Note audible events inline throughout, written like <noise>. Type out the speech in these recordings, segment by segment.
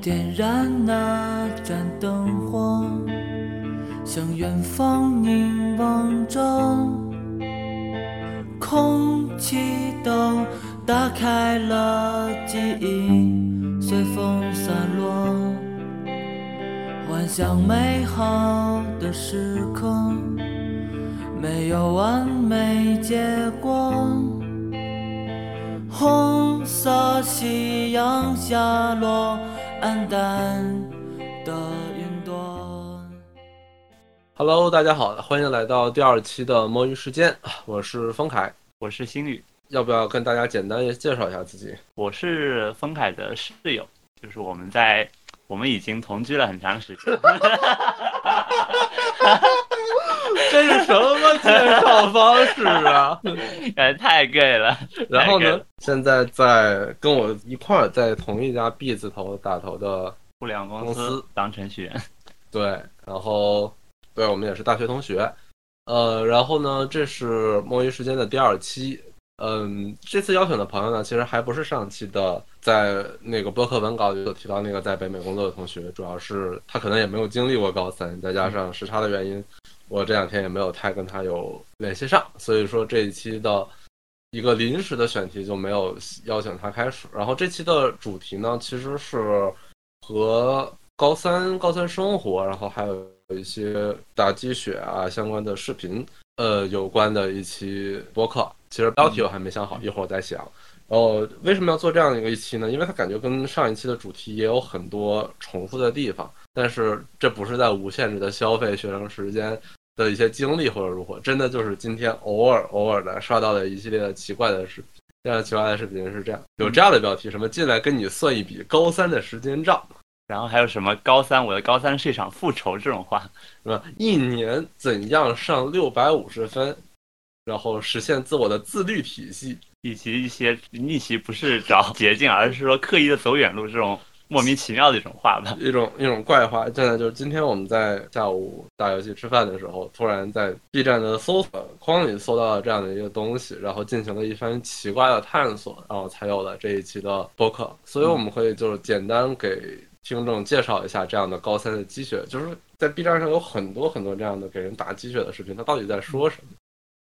点燃那盏灯火，向远方凝望着，空气都打开了，记忆随风散落，幻想美好的时刻，没有完美结果。红色夕阳下落，黯淡的云朵。Hello，大家好，欢迎来到第二期的摸鱼时间，我是丰凯。我是星宇，要不要跟大家简单介绍一下自己？我是丰凯的室友，就是我们在我们已经同居了很长时间。<laughs> <laughs> 这是什么介绍方式啊？<laughs> 哎，太 gay 了。然后呢现在在跟我一块儿在同一家 B 字头打头的互联网公司当程序员，对，然后对我们也是大学同学，呃，然后呢，这是摸鱼时间的第二期。嗯，这次邀请的朋友呢，其实还不是上期的，在那个播客文稿里有提到那个在北美工作的同学，主要是他可能也没有经历过高三，再加上时差的原因，我这两天也没有太跟他有联系上，所以说这一期的一个临时的选题就没有邀请他开始。然后这期的主题呢，其实是和高三高三生活，然后还有一些打鸡血啊相关的视频，呃，有关的一期播客。其实标题我还没想好，一会儿我再想。然后为什么要做这样的一个一期呢？因为它感觉跟上一期的主题也有很多重复的地方，但是这不是在无限制的消费学生时间的一些经历或者如何，真的就是今天偶尔偶尔的刷到了一系列的奇怪的视频。这样奇怪的视频是这样，有这样的标题：什么进来跟你算一笔高三的时间账。然后还有什么高三，我的高三是一场复仇这种话，是吧？一年怎样上六百五十分，然后实现自我的自律体系。以及一些逆袭不是找捷径，而是说刻意的走远路这种莫名其妙的一种话吧。一种一种怪话，真的就是今天我们在下午打游戏吃饭的时候，突然在 B 站的搜索框里搜到了这样的一个东西，然后进行了一番奇怪的探索，然后才有了这一期的播客。所以我们可以就是简单给听众介绍一下这样的高三的积雪，就是在 B 站上有很多很多这样的给人打鸡血的视频，他到底在说什么？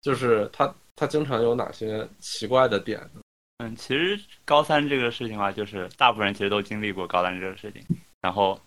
就是它它经常有哪些奇怪的点呢？嗯，其实高三这个事情的话，就是大部分人其实都经历过高三这个事情，然后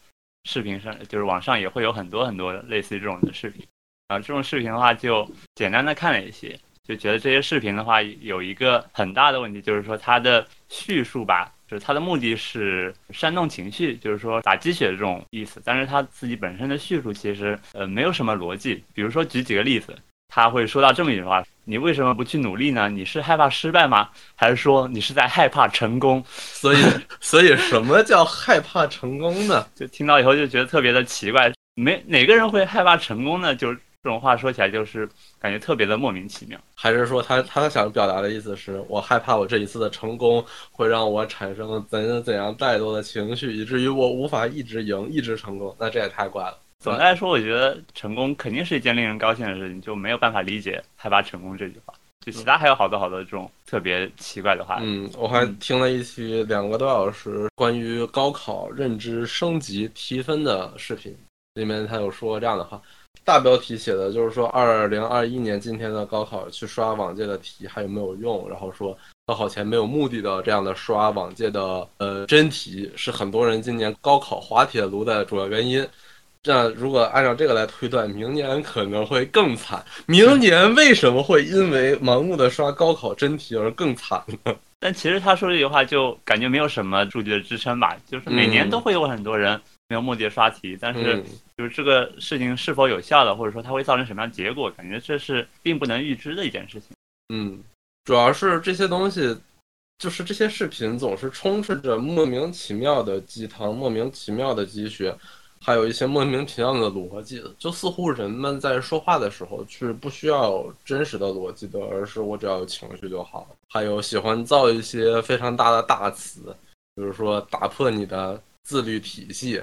视频上就是网上也会有很多很多类似于这种的视频，然后这种视频的话就简单的看了一些，就觉得这些视频的话有一个很大的问题，就是说它的叙述吧，就是它的目的是煽动情绪，就是说打鸡血这种意思，但是它自己本身的叙述其实呃没有什么逻辑，比如说举几个例子。他会说到这么一句话：“你为什么不去努力呢？你是害怕失败吗？还是说你是在害怕成功？”所以，所以什么叫害怕成功呢？就听到以后就觉得特别的奇怪，没哪个人会害怕成功呢？就是这种话说起来，就是感觉特别的莫名其妙。还是说他他想表达的意思是我害怕我这一次的成功会让我产生怎怎样太多的情绪，以至于我无法一直赢，一直成功？那这也太怪了。总的来说，我觉得成功肯定是一件令人高兴的事情，就没有办法理解害怕成功这句话。就其他还有好多好多这种特别奇怪的话。嗯，我还听了一期两个多小时关于高考认知升级提分的视频，里面他有说这样的话，大标题写的就是说二零二一年今天的高考去刷往届的题还有没有用，然后说高考前没有目的的这样的刷往届的呃真题是很多人今年高考滑铁卢的主要原因。这如果按照这个来推断，明年可能会更惨。明年为什么会因为盲目的刷高考真题而更惨呢？但其实他说这句话就感觉没有什么数据的支撑吧，就是每年都会有很多人没有目的的刷题，但是嗯就是这个事情是否有效的，或者说它会造成什么样的结果，感觉这是并不能预知的一件事情。嗯，主要是这些东西，就是这些视频总是充斥着莫名其妙的鸡汤、莫名其妙的鸡血，还有一些莫名其妙的逻辑，就似乎人们在说话的时候是不需要真实的逻辑的，而是我只要有情绪就好。还有喜欢造一些非常大的大词，比如说打破你的自律体系，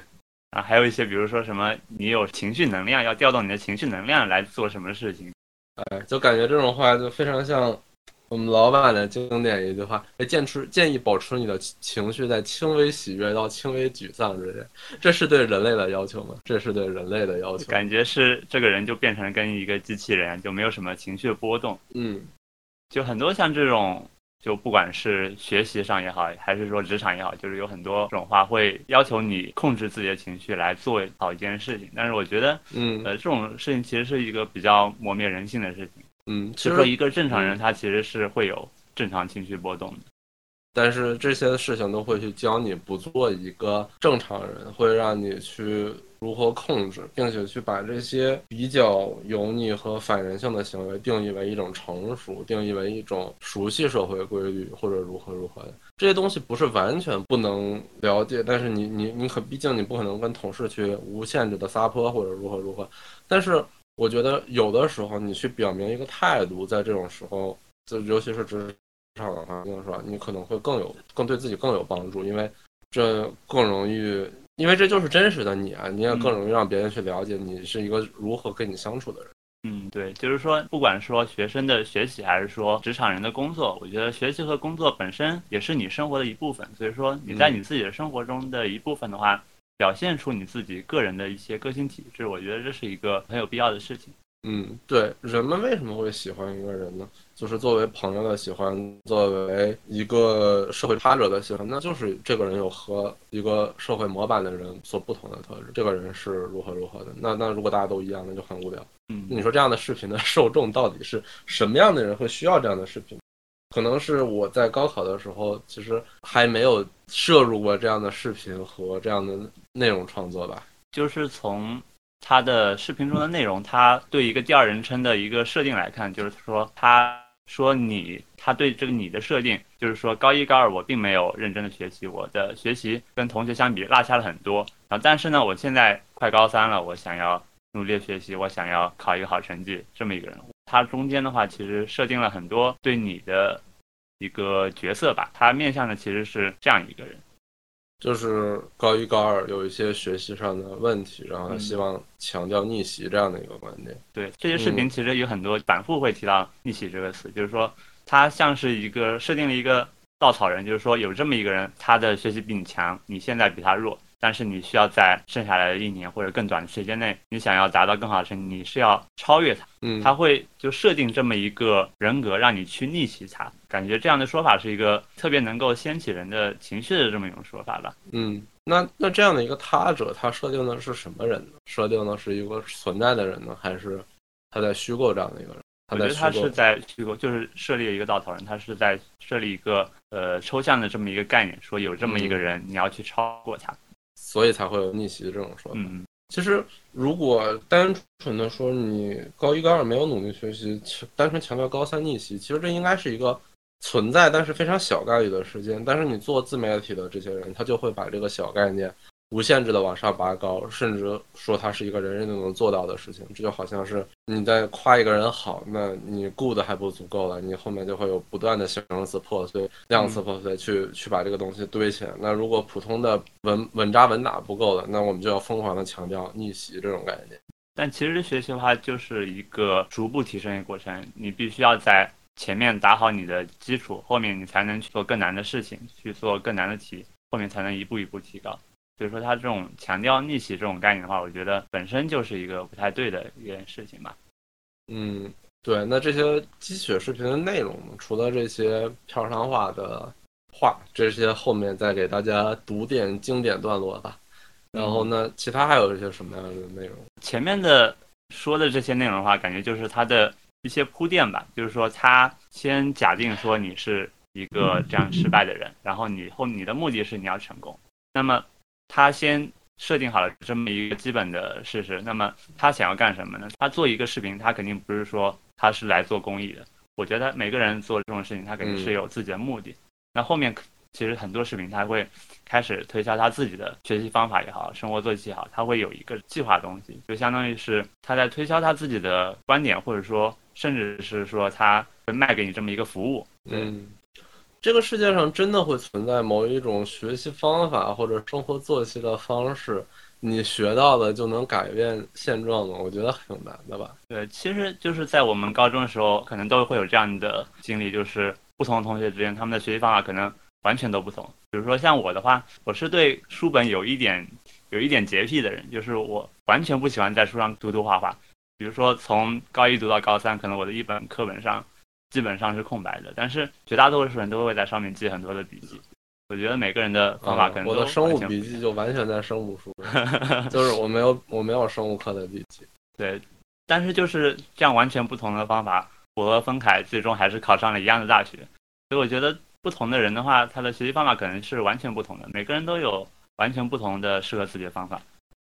啊，还有一些比如说什么，你有情绪能量，要调动你的情绪能量来做什么事情。哎，就感觉这种话就非常像，我们老板的经典一句话：哎，建持建议保持你的情绪在轻微喜悦到轻微沮丧之间。这是对人类的要求吗？这是对人类的要求。感觉是这个人就变成跟一个机器人，就没有什么情绪波动。嗯，就很多像这种。就不管是学习上也好，还是说职场也好，就是有很多这种话会要求你控制自己的情绪来做好一件事情。但是我觉得，嗯，呃，这种事情其实是一个比较磨灭人性的事情。嗯，其实一个正常人他其实是会有正常情绪波动的。但是这些事情都会去教你不做一个正常人，会让你去如何控制，并且去把这些比较油腻和反人性的行为定义为一种成熟，定义为一种熟悉社会规律或者如何如何的。这些东西不是完全不能了解，但是你你你可毕竟你不可能跟同事去无限制的撒泼或者如何如何。但是我觉得有的时候你去表明一个态度，在这种时候，就尤其是职。场的环境是吧？你可能会更有更对自己更有帮助，因为这更容易，因为这就是真实的你啊！你也更容易让别人去了解你是一个如何跟你相处的人。嗯，对，就是说，不管说学生的学习，还是说职场人的工作，我觉得学习和工作本身也是你生活的一部分。所以说，你在你自己的生活中的一部分的话，表现出你自己个人的一些个性体质，我觉得这是一个很有必要的事情。嗯，对，人们为什么会喜欢一个人呢？就是作为朋友的喜欢，作为一个社会他者的喜欢，那就是这个人有和一个社会模板的人所不同的特质。这个人是如何如何的？那那如果大家都一样，那就很无聊。嗯，你说这样的视频的 <laughs> 受众到底是什么样的人会需要这样的视频？可能是我在高考的时候，其实还没有摄入过这样的视频和这样的内容创作吧。就是从。他的视频中的内容，他对一个第二人称的一个设定来看，就是说，他说你，他对这个你的设定，就是说，高一高二我并没有认真的学习，我的学习跟同学相比落下了很多。然后，但是呢，我现在快高三了，我想要努力学习，我想要考一个好成绩，这么一个人。他中间的话，其实设定了很多对你的一个角色吧，他面向的其实是这样一个人。就是高一高二有一些学习上的问题，然后他希望强调逆袭这样的一个观点。对这些视频，其实有很多反复会提到逆袭这个词，就是说他像是一个设定了一个稻草人，就是说有这么一个人，他的学习比你强，你现在比他弱。但是你需要在剩下来的一年或者更短的时间内，你想要达到更好的成绩，你是要超越他。嗯，他会就设定这么一个人格，让你去逆袭他。感觉这样的说法是一个特别能够掀起人的情绪的这么一种说法吧。嗯，那那这样的一个他者，他设定的是什么人呢？设定的是一个存在的人呢，还是他在虚构这样的一个人？我觉得他是在虚构，就是设立一个稻草人，他是在设立一个呃抽象的这么一个概念，说有这么一个人，你要去超过他。所以才会有逆袭这种说法。嗯，其实如果单纯的说你高一高二没有努力学习，单纯强调高三逆袭，其实这应该是一个存在但是非常小概率的事件。但是你做自媒体的这些人，他就会把这个小概念。无限制的往上拔高，甚至说它是一个人人都能做到的事情，这就好像是你在夸一个人好，那你 good 还不足够了，你后面就会有不断的形容词破碎、量词破碎去去把这个东西堆起来。那如果普通的稳稳扎稳打不够了，那我们就要疯狂的强调逆袭这种概念。但其实学习的话，就是一个逐步提升的过程，你必须要在前面打好你的基础，后面你才能去做更难的事情，去做更难的题，后面才能一步一步提高。所以说，他这种强调逆袭这种概念的话，我觉得本身就是一个不太对的一件事情吧。嗯，对。那这些鸡血视频的内容，除了这些片商化的话，这些后面再给大家读点经典段落吧。然后呢，其他还有一些什么样的内容？前面的说的这些内容的话，感觉就是他的一些铺垫吧。就是说，他先假定说你是一个这样失败的人，然后你后你的目的是你要成功，那么。他先设定好了这么一个基本的事实，那么他想要干什么呢？他做一个视频，他肯定不是说他是来做公益的。我觉得每个人做这种事情，他肯定是有自己的目的。那后面其实很多视频他会开始推销他自己的学习方法也好，生活作息也好，他会有一个计划东西，就相当于是他在推销他自己的观点，或者说甚至是说他会卖给你这么一个服务。嗯。这个世界上真的会存在某一种学习方法或者生活作息的方式，你学到的就能改变现状吗？我觉得挺难的吧。对，其实就是在我们高中的时候，可能都会有这样的经历，就是不同的同学之间，他们的学习方法可能完全都不同。比如说像我的话，我是对书本有一点有一点洁癖的人，就是我完全不喜欢在书上涂涂画画。比如说从高一读到高三，可能我的一本课本上。基本上是空白的，但是绝大多数人都会在上面记很多的笔记。我觉得每个人的方法可能我的生物笔记就完全在生物书，<laughs> 就是我没有我没有生物课的笔记。对，但是就是这样完全不同的方法，我和丰凯最终还是考上了一样的大学。所以我觉得不同的人的话，他的学习方法可能是完全不同的。每个人都有完全不同的适合自己的方法。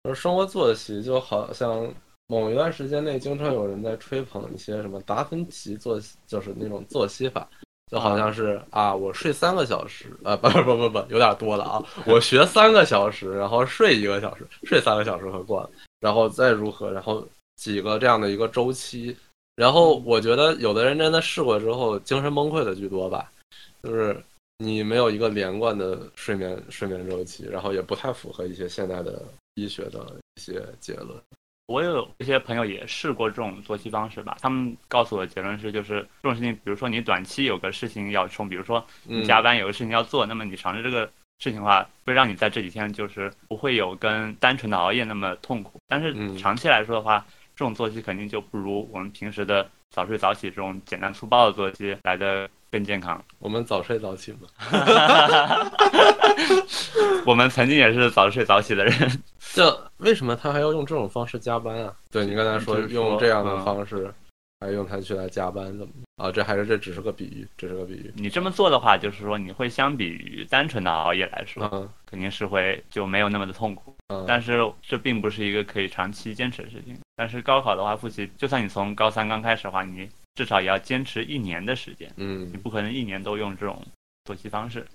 而生活作息就好像。某一段时间内，经常有人在吹捧一些什么达芬奇作，就是那种作息法，就好像是啊，我睡三个小时，啊，不 <laughs> 不不不，有点多了啊，我学三个小时，然后睡一个小时，睡三个小时和过，然后再如何，然后几个这样的一个周期，然后我觉得有的人真的试过之后，精神崩溃的居多吧，就是你没有一个连贯的睡眠睡眠周期，然后也不太符合一些现代的医学的一些结论。我有一些朋友也试过这种作息方式吧，他们告诉我的结论是，就是这种事情，比如说你短期有个事情要冲，比如说你加班有个事情要做，那么你尝试这个事情的话，会让你在这几天就是不会有跟单纯的熬夜那么痛苦。但是长期来说的话，这种作息肯定就不如我们平时的早睡早起这种简单粗暴的作息来的更健康。我们早睡早起嘛？<laughs> 我们曾经也是早睡早起的人。<laughs> 这为什么他还要用这种方式加班啊？对你刚才说用这样的方式，还用它去来加班，怎么啊？这还是这只是个比喻，只是个比喻。你这么做的话，就是说你会相比于单纯的熬夜来说，肯定是会就没有那么的痛苦。但是这并不是一个可以长期坚持的事情。但是高考的话，复习，就算你从高三刚开始的话，你至少也要坚持一年的时间。嗯，你不可能一年都用这种作息方式。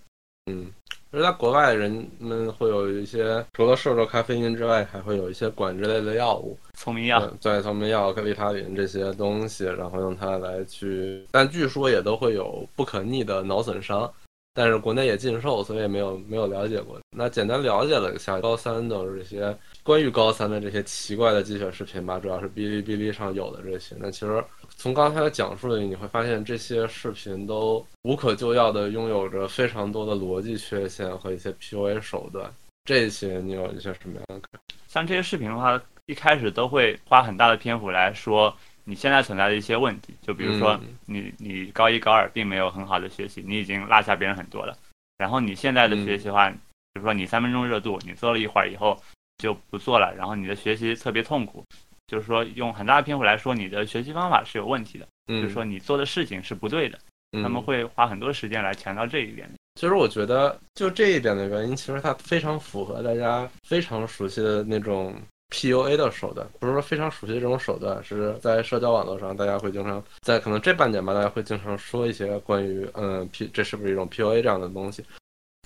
嗯。而在国外，人们会有一些除了摄入咖啡因之外，还会有一些管制类的药物，聪明药，对，聪明药、利他林这些东西，然后用它来去，但据说也都会有不可逆的脑损伤。但是国内也禁售，所以没有没有了解过。那简单了解了一下高三的这些关于高三的这些奇怪的鸡血视频吧，主要是哔哩哔哩上有的这些。那其实从刚才的讲述里，你会发现这些视频都无可救药的拥有着非常多的逻辑缺陷和一些 PUA 手段。这些你有一些什么样的感？像这些视频的话，一开始都会花很大的篇幅来说。你现在存在的一些问题，就比如说你你高一高二并没有很好的学习，你已经落下别人很多了。然后你现在的学习的话，比如说你三分钟热度，你做了一会儿以后就不做了，然后你的学习特别痛苦，就是说用很大的篇幅来说你的学习方法是有问题的，就是说你做的事情是不对的。他们会花很多时间来强调这一点。其实我觉得就这一点的原因，其实它非常符合大家非常熟悉的那种。PUA 的手段，不是说非常熟悉的这种手段，是在社交网络上，大家会经常在可能这半年吧，大家会经常说一些关于嗯 P 这是不是一种 PUA 这样的东西。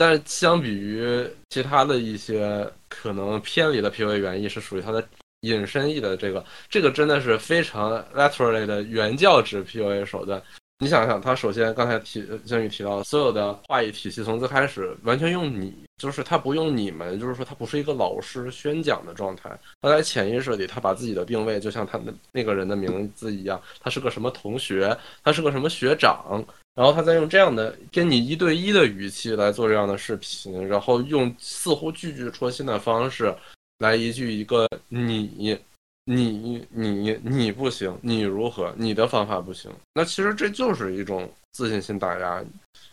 但是相比于其他的一些可能偏离的 PUA 原意，是属于它的引申义的这个，这个真的是非常 literally 的原教旨 PUA 手段。你想想，他首先刚才提金宇提到，所有的话语体系从最开始完全用你，就是他不用你们，就是说他不是一个老师宣讲的状态。他在潜意识里，他把自己的定位就像他的那个人的名字一样，他是个什么同学，他是个什么学长，然后他在用这样的跟你一对一的语气来做这样的视频，然后用似乎句句戳心的方式来一句一个你。你你你不行，你如何？你的方法不行，那其实这就是一种自信心打压。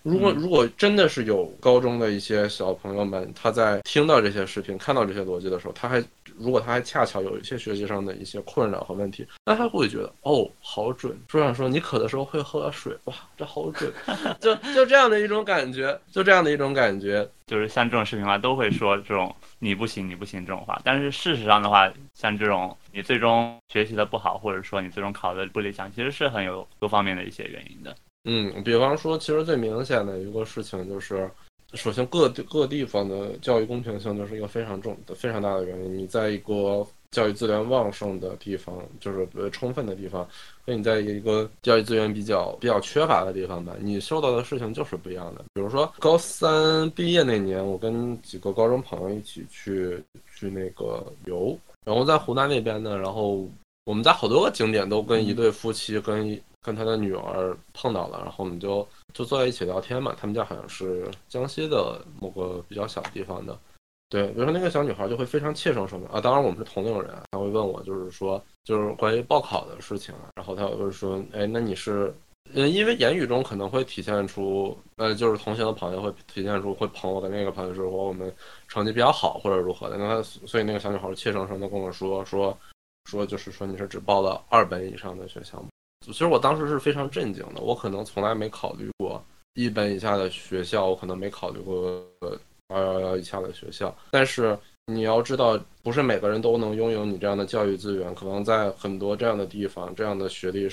如果如果真的是有高中的一些小朋友们，他在听到这些视频、看到这些逻辑的时候，他还如果他还恰巧有一些学习上的一些困扰和问题，那他会觉得哦，好准。书上说你渴的时候会喝水，哇，这好准，<laughs> 就就这样的一种感觉，就这样的一种感觉，就是像这种视频的话，都会说这种。你不行，你不行这种话，但是事实上的话，像这种你最终学习的不好，或者说你最终考的不理想，其实是很有多方面的一些原因的。嗯，比方说，其实最明显的一个事情就是，首先各地各地方的教育公平性就是一个非常重、非常大的原因。你在一个教育资源旺盛的地方，就是呃充分的地方，跟你在一个教育资源比较比较缺乏的地方吧，你受到的事情就是不一样的。比如说高三毕业那年，我跟几个高中朋友一起去去那个游，然后在湖南那边呢，然后我们在好多个景点都跟一对夫妻跟跟他的女儿碰到了，然后我们就就坐在一起聊天嘛。他们家好像是江西的某个比较小的地方的，对，比如说那个小女孩就会非常怯生生的啊，当然我们是同龄人，她会问我就是说就是关于报考的事情，然后她会说，哎，那你是，呃，因为言语中可能会体现出，呃，就是同行的朋友会体现出会捧我的那个朋友是我我们成绩比较好或者如何的，那她所以那个小女孩怯生生的跟我说说说就是说你是只报了二本以上的学校吗？其实我当时是非常震惊的，我可能从来没考虑过一本以下的学校，我可能没考虑过二幺幺以下的学校。但是你要知道，不是每个人都能拥有你这样的教育资源，可能在很多这样的地方，这样的学历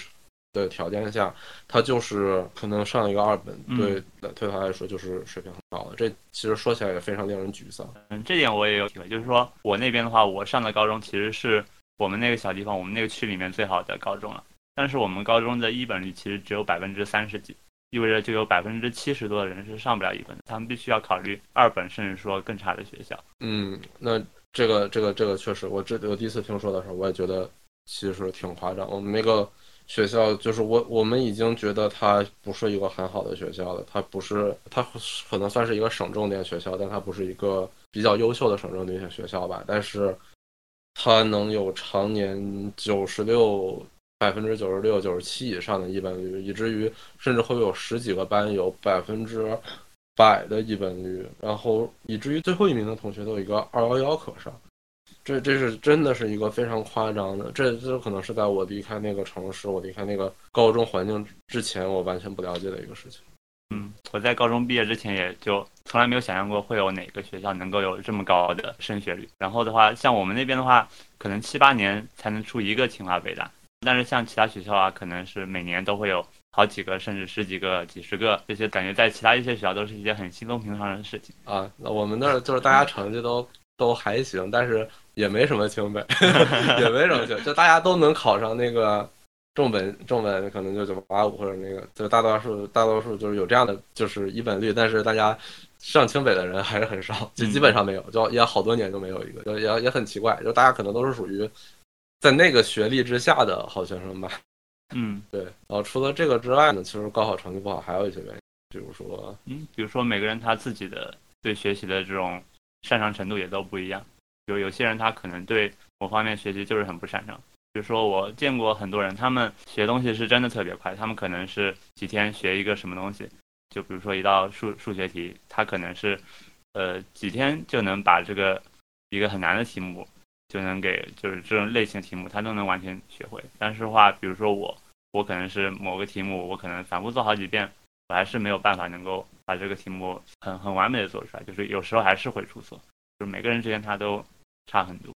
的条件下，他就是可能上一个二本，对对他来说就是水平很高的。这其实说起来也非常令人沮丧。嗯，这点我也有体会，就是说我那边的话，我上的高中其实是我们那个小地方，我们那个区里面最好的高中了。但是我们高中的一本率其实只有百分之三十几，意味着就有百分之七十多的人是上不了一本，他们必须要考虑二本，甚至说更差的学校。嗯，那这个这个这个确实，我这我第一次听说的时候，我也觉得其实挺夸张。我们那个学校就是我我们已经觉得它不是一个很好的学校了，它不是它可能算是一个省重点学校，但它不是一个比较优秀的省重点学校吧。但是它能有常年九十六。百分之九十六、九十七以上的一本率，以至于甚至会有十几个班有百分之百的一本率，然后以至于最后一名的同学都有一个二幺幺可上，这这是真的是一个非常夸张的，这这可能是在我离开那个城市、我离开那个高中环境之前，我完全不了解的一个事情。嗯，我在高中毕业之前也就从来没有想象过会有哪个学校能够有这么高的升学率。然后的话，像我们那边的话，可能七八年才能出一个清华北大。但是像其他学校啊，可能是每年都会有好几个，甚至十几个、几十个，这些感觉在其他一些学校都是一件很稀松平常的事情啊。那我们那儿就是大家成绩都都还行，但是也没什么清北，<laughs> 也没什么清，就大家都能考上那个重本，重本可能就九八五或者那个，就大多数大多数就是有这样的就是一本率，但是大家上清北的人还是很少，就基本上没有，就也好多年都没有一个，就也也很奇怪，就大家可能都是属于。在那个学历之下的好学生吧，嗯，<laughs> 对。然后除了这个之外呢，其实高考成绩不好还有一些原因，比如说，嗯，比如说每个人他自己的对学习的这种擅长程度也都不一样。比如有些人他可能对某方面学习就是很不擅长。比如说我见过很多人，他们学东西是真的特别快，他们可能是几天学一个什么东西。就比如说一道数数学题，他可能是呃几天就能把这个一个很难的题目。就能给就是这种类型题目，他都能完全学会。但是话，比如说我，我可能是某个题目，我可能反复做好几遍，我还是没有办法能够把这个题目很很完美的做出来。就是有时候还是会出错，就是每个人之间他都差很多。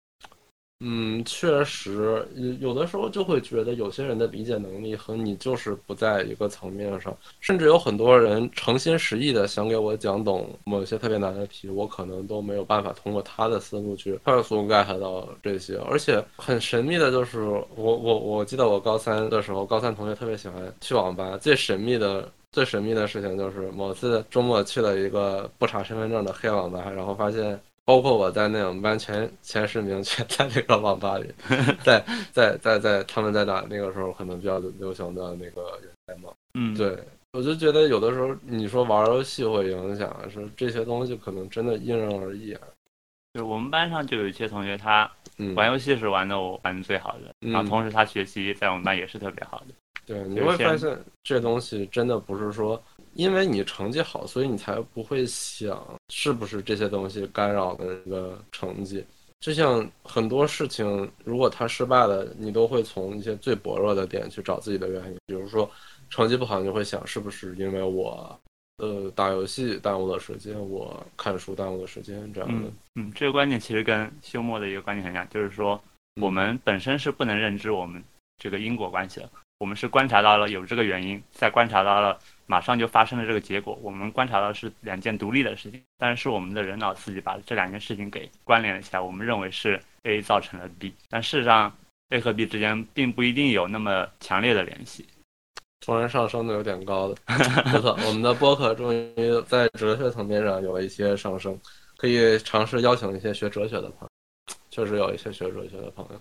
嗯，确实，有有的时候就会觉得有些人的理解能力和你就是不在一个层面上，甚至有很多人诚心实意的想给我讲懂某些特别难的题，我可能都没有办法通过他的思路去快速 get 到这些。而且很神秘的就是，我我我记得我高三的时候，高三同学特别喜欢去网吧。最神秘的最神秘的事情就是某次周末去了一个不查身份证的黑网吧，然后发现。包括我在内我们班前前十名全在那个网吧里，<laughs> 在在在在他们在打那个时候可能比较流行的那个人才嘛，嗯，对，我就觉得有的时候你说玩游戏会影响，是这些东西可能真的因人而异啊。对我们班上就有一些同学，他玩游戏是玩的我玩的最好的，然后同时他学习在我们班也是特别好的。对，你会发现这东西真的不是说。因为你成绩好，所以你才不会想是不是这些东西干扰的那个成绩。就像很多事情，如果他失败了，你都会从一些最薄弱的点去找自己的原因。比如说，成绩不好，你会想是不是因为我，呃，打游戏耽误了时间，我看书耽误了时间这样的。嗯，这个观点其实跟休谟的一个观点很像，就是说我们本身是不能认知我们这个因果关系的。我们是观察到了有这个原因，再观察到了马上就发生了这个结果。我们观察到是两件独立的事情，但是我们的人脑自己把这两件事情给关联了起来。我们认为是 A 造成了 B，但事实上 A 和 B 之间并不一定有那么强烈的联系。突然上升的有点高了，<laughs> 不错，我们的播客终于在哲学层面上有了一些上升，可以尝试邀请一些学哲学的朋友。确实有一些学哲学的朋友。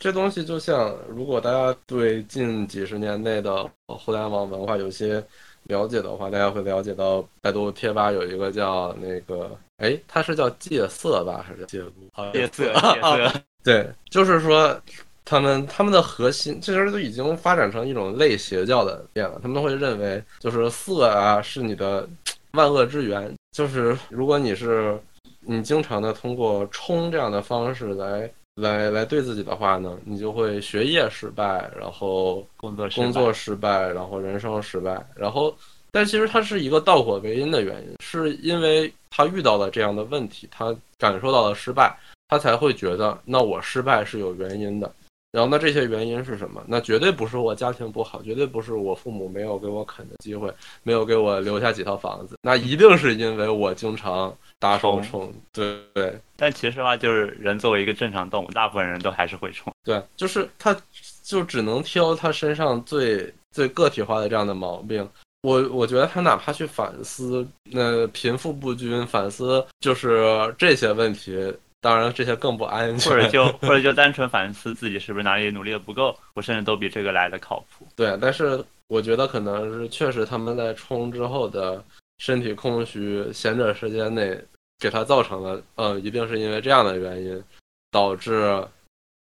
这东西就像，如果大家对近几十年内的互联网文化有些了解的话，大家会了解到，百度贴吧有一个叫那个，哎，它是叫戒色吧，还是叫戒毒？戒色，<laughs> 戒色。对，就是说，他们他们的核心其实都已经发展成一种类邪教的变了。他们都会认为，就是色啊是你的万恶之源。就是如果你是你经常的通过冲这样的方式来。来来对自己的话呢，你就会学业失败，然后工作工作失败，然后人生失败，然后，但其实它是一个倒果为因的原因，是因为他遇到了这样的问题，他感受到了失败，他才会觉得那我失败是有原因的。然后那这些原因是什么？那绝对不是我家庭不好，绝对不是我父母没有给我啃的机会，没有给我留下几套房子，那一定是因为我经常打手冲。对对。但其实的话，就是人作为一个正常动物，大部分人都还是会冲。对，就是他，就只能挑他身上最最个体化的这样的毛病。我我觉得他哪怕去反思那贫富不均，反思就是这些问题。当然，这些更不安全，或者就 <laughs> 或者就单纯反思自己是不是哪里努力的不够，我甚至都比这个来的靠谱。对，但是我觉得可能是确实他们在冲之后的身体空虚，闲着时间内给他造成了，呃，一定是因为这样的原因导致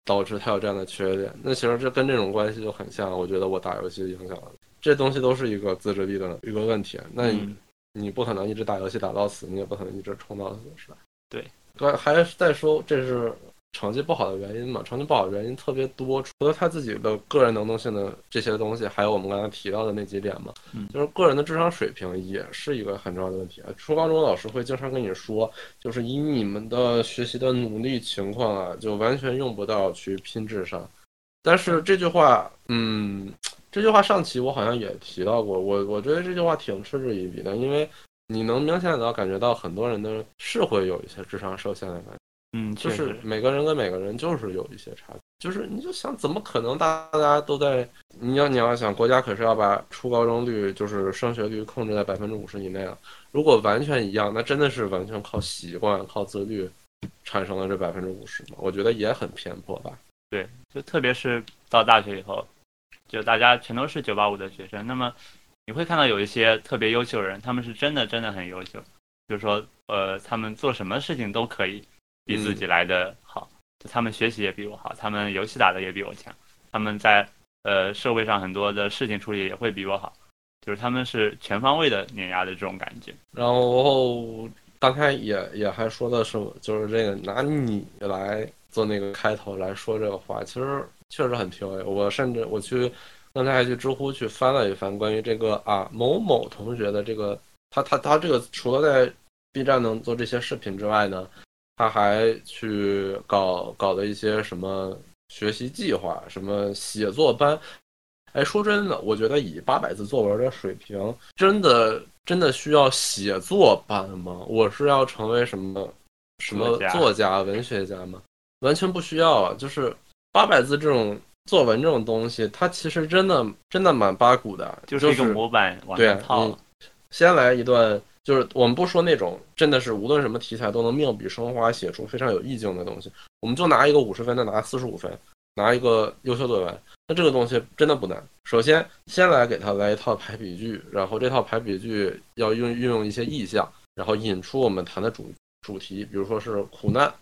导致他有这样的缺点。那其实这跟这种关系就很像，我觉得我打游戏影响了，这东西都是一个自制力的一个问题。那你你不可能一直打游戏打到死，你也不可能一直冲到死，是吧？对。对，还再说这是成绩不好的原因嘛？成绩不好的原因特别多，除了他自己的个人能动性的这些东西，还有我们刚才提到的那几点嘛，就是个人的智商水平也是一个很重要的问题啊。初高中老师会经常跟你说，就是以你们的学习的努力情况啊，就完全用不到去拼智商。但是这句话，嗯，这句话上期我好像也提到过，我我觉得这句话挺嗤之以鼻的，因为。你能明显的感觉到很多人的是会有一些智商受限的感觉，嗯，就是每个人跟每个人就是有一些差距，就是你就想怎么可能大家都在，你要你要想国家可是要把初高中率就是升学率控制在百分之五十以内啊，如果完全一样，那真的是完全靠习惯靠自律产生了这百分之五十吗？我觉得也很偏颇吧。对，就特别是到大学以后，就大家全都是九八五的学生，那么。你会看到有一些特别优秀的人，他们是真的真的很优秀，就是说，呃，他们做什么事情都可以比自己来的好，他们学习也比我好，他们游戏打的也比我强，他们在呃社会上很多的事情处理也会比我好，就是他们是全方位的碾压的这种感觉。然后刚才也也还说的是，就是这个拿你来做那个开头来说这个话，其实确实很 PUA。我甚至我去。刚才还去知乎去翻了一翻关于这个啊某某同学的这个他他他这个除了在 B 站能做这些视频之外呢，他还去搞搞了一些什么学习计划，什么写作班。哎，说真的，我觉得以八百字作文的水平，真的真的需要写作班吗？我是要成为什么什么作家、文学家吗？完全不需要啊！就是八百字这种。作文这种东西，它其实真的真的蛮八股的，就是一个模板往上套。先来一段，就是我们不说那种真的是无论什么题材都能妙笔生花写出非常有意境的东西，我们就拿一个五十分的，拿四十五分，拿一个优秀作文。那这个东西真的不难。首先，先来给他来一套排比句，然后这套排比句要运运用一些意象，然后引出我们谈的主主题，比如说是苦难、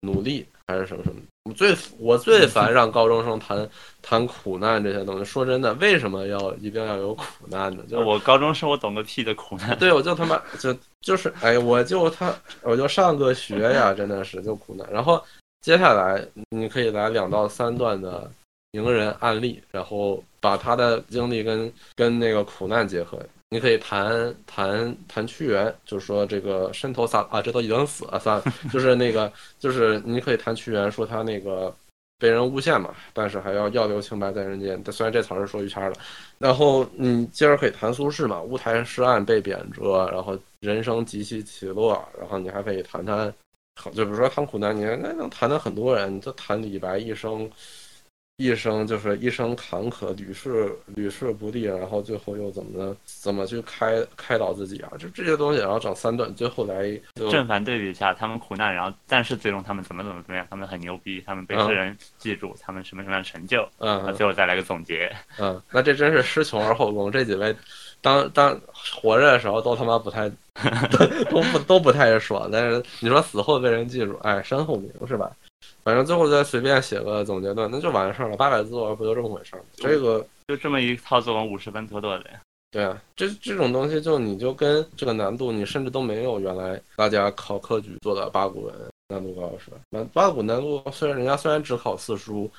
努力还是什么什么。我最我最烦让高中生谈 <laughs> 谈苦难这些东西。说真的，为什么要一定要有苦难呢？就我高中生，我懂个屁的苦难。对，我就他妈就就是哎，我就他我就上个学呀，真的是就苦难。然后接下来你可以来两到三段的名人案例，然后把他的经历跟跟那个苦难结合。你可以谈谈谈屈原，就是说这个伸头洒啊，这都已经死了，算了，就是那个，就是你可以谈屈原，说他那个被人诬陷嘛，但是还要要留清白在人间。虽然这词儿是说于谦儿的。然后你今儿可以谈苏轼嘛，乌台诗案被贬谪，然后人生极其起落，然后你还可以谈谈，就比如说谈苦难年，那能谈谈很多人，就谈李白一生。一生就是一生坎坷，屡试屡试不第，然后最后又怎么的怎么去开开导自己啊？就这些东西，然后整三段，最后来正反对比一下，他们苦难，然后但是最终他们怎么怎么怎么样，他们很牛逼，他们被世人记住，他们什么什么样的成就，嗯，最后再来个总结，嗯，那这真是失穷而后功，这几位当当活着的时候都他妈不太 <laughs> 都不都不太爽，但是你说死后被人记住，哎，身后名是吧？反正最后再随便写个总结段，那就完事儿了。八百字文不就这么回事儿吗？这个就这么一套作文，五十分妥妥的。对啊，这这种东西就你就跟这个难度，你甚至都没有原来大家考科举做的八股文难度高是吧？那八股难度虽然人家虽然只考四书，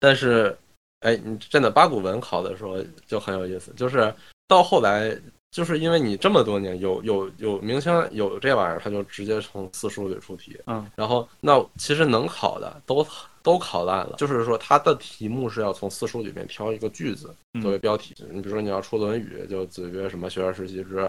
但是哎，你真的八股文考的时候就很有意思，就是到后来。就是因为你这么多年有有有明星有这玩意儿，他就直接从四书里出题，嗯，然后那其实能考的都都考烂了。就是说他的题目是要从四书里面挑一个句子作为标题，你比如说你要出《论语》，就子曰什么“学而时习之，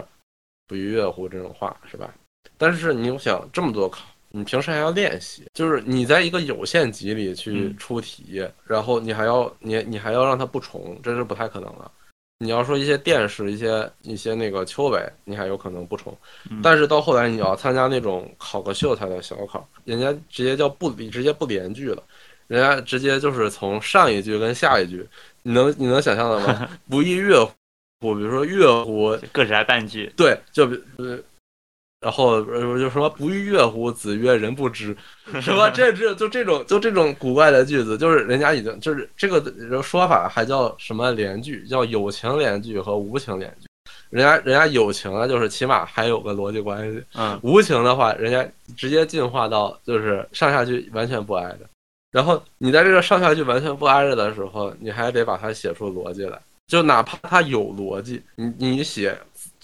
不亦乐乎”这种话是吧？但是你又想这么多考，你平时还要练习，就是你在一个有限集里去出题，然后你还要你你还要让它不重，这是不太可能的。你要说一些电视、一些一些那个秋闱，你还有可能不冲，但是到后来你要参加那种考个秀才的小考，人家直接叫不直接不连句了，人家直接就是从上一句跟下一句，你能你能想象的吗？<laughs> 不亦乐乎，比如说乐乎，各是来半句，对，就比呃。然后就什么不亦乐乎？子曰：“人不知。<laughs> ”是吧？这这就这种就这种古怪的句子，就是人家已经就是这个说法还叫什么连句？叫有情连句和无情连句。人家人家有情啊，就是起码还有个逻辑关系。嗯。无情的话，人家直接进化到就是上下句完全不挨着。然后你在这个上下句完全不挨着的时候，你还得把它写出逻辑来。就哪怕它有逻辑，你你写。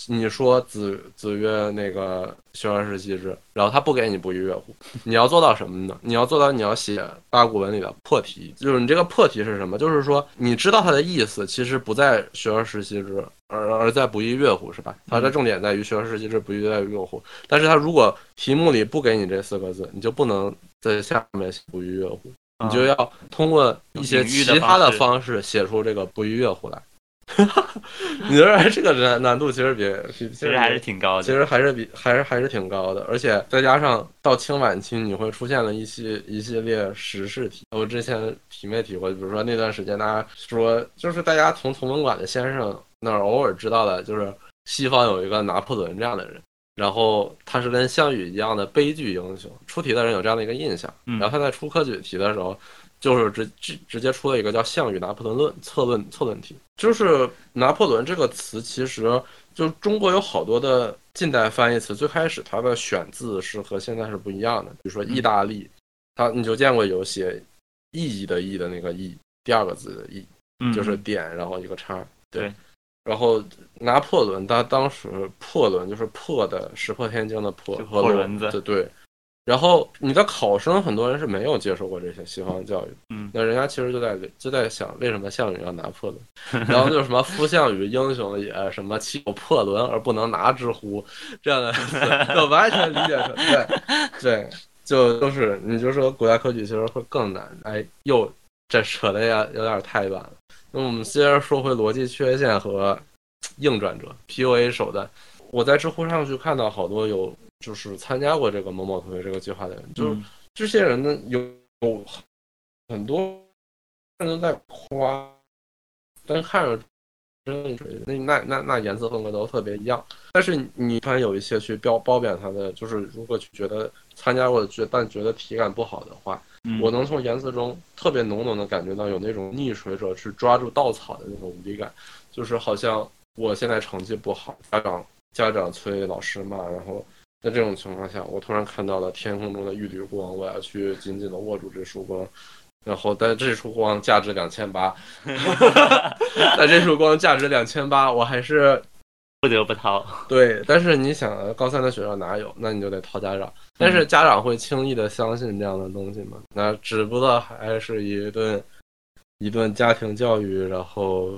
你说子子曰那个学而时习之，然后他不给你不亦乐乎，你要做到什么呢？你要做到你要写八股文里的破题，就是你这个破题是什么？就是说你知道它的意思，其实不在学而时习之，而而在不亦乐乎，是吧？它的重点在于学而时习之，不亦乐乎。但是它如果题目里不给你这四个字，你就不能在下面写不亦乐乎，你就要通过一些其他的方式写出这个不亦乐乎来。哈哈，你说这个难难度其实比其实还是挺高的，其实还是比还是还是挺高的，而且再加上到清晚期，你会出现了一系一系列时事题。我之前提没提过？比如说那段时间，大家说就是大家从从文馆的先生那儿偶尔知道的，就是西方有一个拿破仑这样的人，然后他是跟项羽一样的悲剧英雄，出题的人有这样的一个印象。然后他在出科举题的时候。就是直直直接出了一个叫《项羽拿破仑论策论策论题》，就是拿破仑这个词，其实就中国有好多的近代翻译词，最开始它的选字是和现在是不一样的。比如说意大利，它你就见过有写意义的意的那个意，第二个字的意，就是点然后一个叉。对，然后拿破仑，他当时破仑就是破的石破天惊的破破轮子，对。然后你的考生很多人是没有接受过这些西方教育，嗯，那人家其实就在就在想，为什么项羽要拿破仑？<laughs> 然后就是什么夫项羽英雄也，什么岂有破仑而不能拿之乎？这样的就完全理解成对对，就就是你就说古代科举其实会更难。哎，又这扯的呀有点太远了。那我们接着说回逻辑缺陷和硬转折 PUA 手段。我在知乎上去看到好多有。就是参加过这个某某同学这个计划的人，就是这些人呢，有有很多人都在夸，但看着真那那那那颜色风格都特别一样。但是你看有一些去标褒贬他的，就是如果觉得参加过觉但觉得体感不好的话，我能从颜色中特别浓浓的感觉到有那种溺水者去抓住稻草的那种无力感，就是好像我现在成绩不好，家长家长催，老师骂，然后。在这种情况下，我突然看到了天空中的一缕光，我要去紧紧的握住这束光，然后但这束光价值两千八，<laughs> 但这束光价值两千八，我还是 <laughs> 不得不掏。对，但是你想，高三的学校哪有？那你就得掏家长。但是家长会轻易的相信这样的东西吗？那只不过还是一顿一顿家庭教育，然后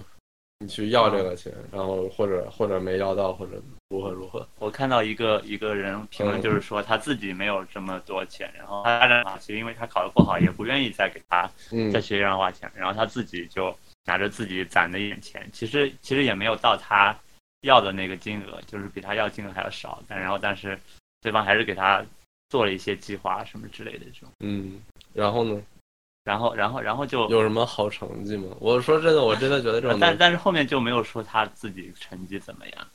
你去要这个钱，然后或者或者没要到，或者如何如何。我看到一个一个人评论，就是说他自己没有这么多钱，然后他家长其实因为他考得不好，也不愿意再给他嗯在学习上花钱，然后他自己就拿着自己攒的一点钱，其实其实也没有到他要的那个金额，就是比他要金额还要少，但然后但是对方还是给他做了一些计划什么之类的这种，嗯，然后呢？然后然后然后就有什么好成绩吗？我说真的，我真的觉得这种，但但是后面就没有说他自己成绩怎么样。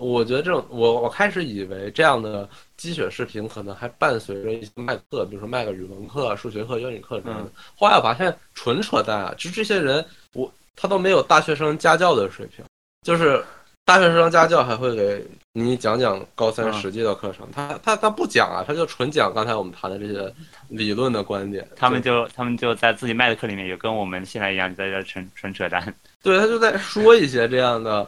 我觉得这种，我我开始以为这样的鸡血视频可能还伴随着一些卖课，比如说卖个语文课、数学课、英语课什么的。嗯后来我发现纯扯淡啊！就这些人，我他都没有大学生家教的水平，就是大学生家教还会给你讲讲高三嗯实际的课程，他他他不讲啊，他就纯讲刚才我们谈的这些理论的观点。他们就他们就在自己卖的课里面，也跟我们现在一样在这纯纯扯淡。对他就在说一些这样的，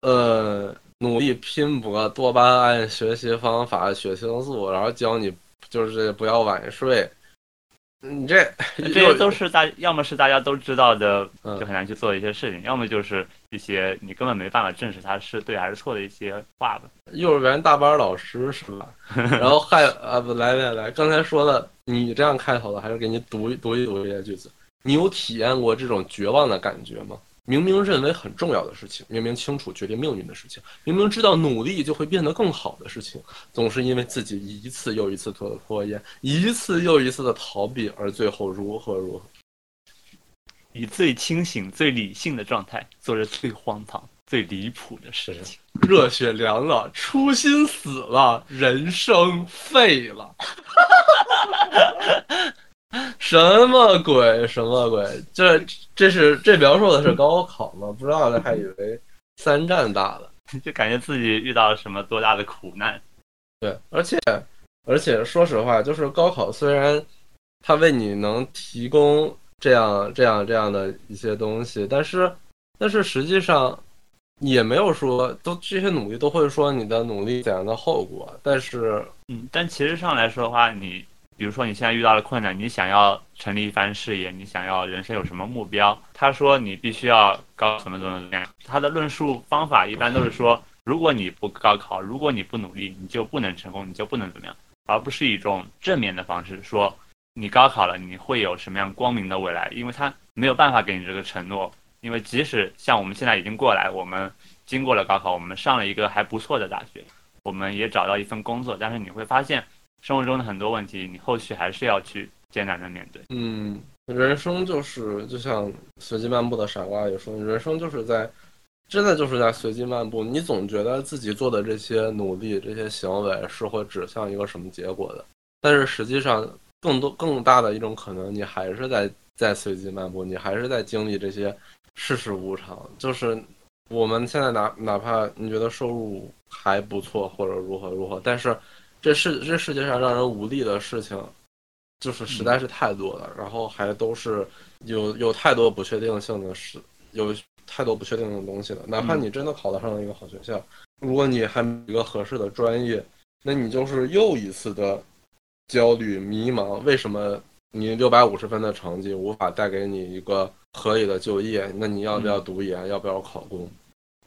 呃，努力拼搏、多巴胺学习方法、血清素，然后教你就是不要晚睡。<laughs> 你这这些都是大，要么是大家都知道的，嗯就很难去做一些事情，要么就是一些你根本没办法证实它是对还是错的一些话吧。幼儿园大班老师是吧？<laughs> 然后还啊不来来来，刚才说的你这样开头的，还是给你读一读一读这些句子。你有体验过这种绝望的感觉吗？明明认为很重要的事情，明明清楚决定命运的事情，明明知道努力就会变得更好的事情，总是因为自己一次又一次的拖延，一次又一次的逃避，而最后如何如何。以最清醒、最理性的状态，做着最荒唐、最离谱的事情。热血凉了，初心死了，人生废了。<laughs> <laughs> 什么鬼？什么鬼？这这是这描述的是高考吗？不知道的还以为三战大了。<laughs> 就感觉自己遇到了什么多大的苦难。对，而且而且说实话，就是高考虽然它为你能提供这样这样这样的一些东西，但是但是实际上也没有说都这些努力都会说你的努力怎样的后果，但是嗯，但其实上来说的话，你比如说你现在遇到了困难，你想要成立一番事业，你想要人生有什么目标，他说你必须要高怎么怎么怎么样，他的论述方法一般都是说，如果你不高考，如果你不努力，你就不能成功，你就不能怎么样，而不是一种正面的方式说你高考了，你会有什么样光明的未来，因为他没有办法给你这个承诺，因为即使像我们现在已经过来，我们经过了高考，我们上了一个还不错的大学，我们也找到一份工作，但是你会发现生活中的很多问题，你后续还是要去艰难的面对。嗯，人生就是就像随机漫步的傻瓜也说，人生就是在真的就是在随机漫步。你总觉得自己做的这些努力、这些行为是会指向一个什么结果的，但是实际上更多更大的一种可能，你还是在在随机漫步，你还是在经历这些世事无常。就是我们现在哪哪怕你觉得收入还不错，或者如何如何，但是这世这世界上让人无力的事情。就是实在是太多了，然后还都是有有太多不确定性的事，有太多不确定的东西了。哪怕你真的考得上了一个好学校，如果你还没有一个合适的专业，那你就是又一次的焦虑迷茫。为什么你六百五十分的成绩无法带给你一个合理的就业？那你要不要读研？要不要考公？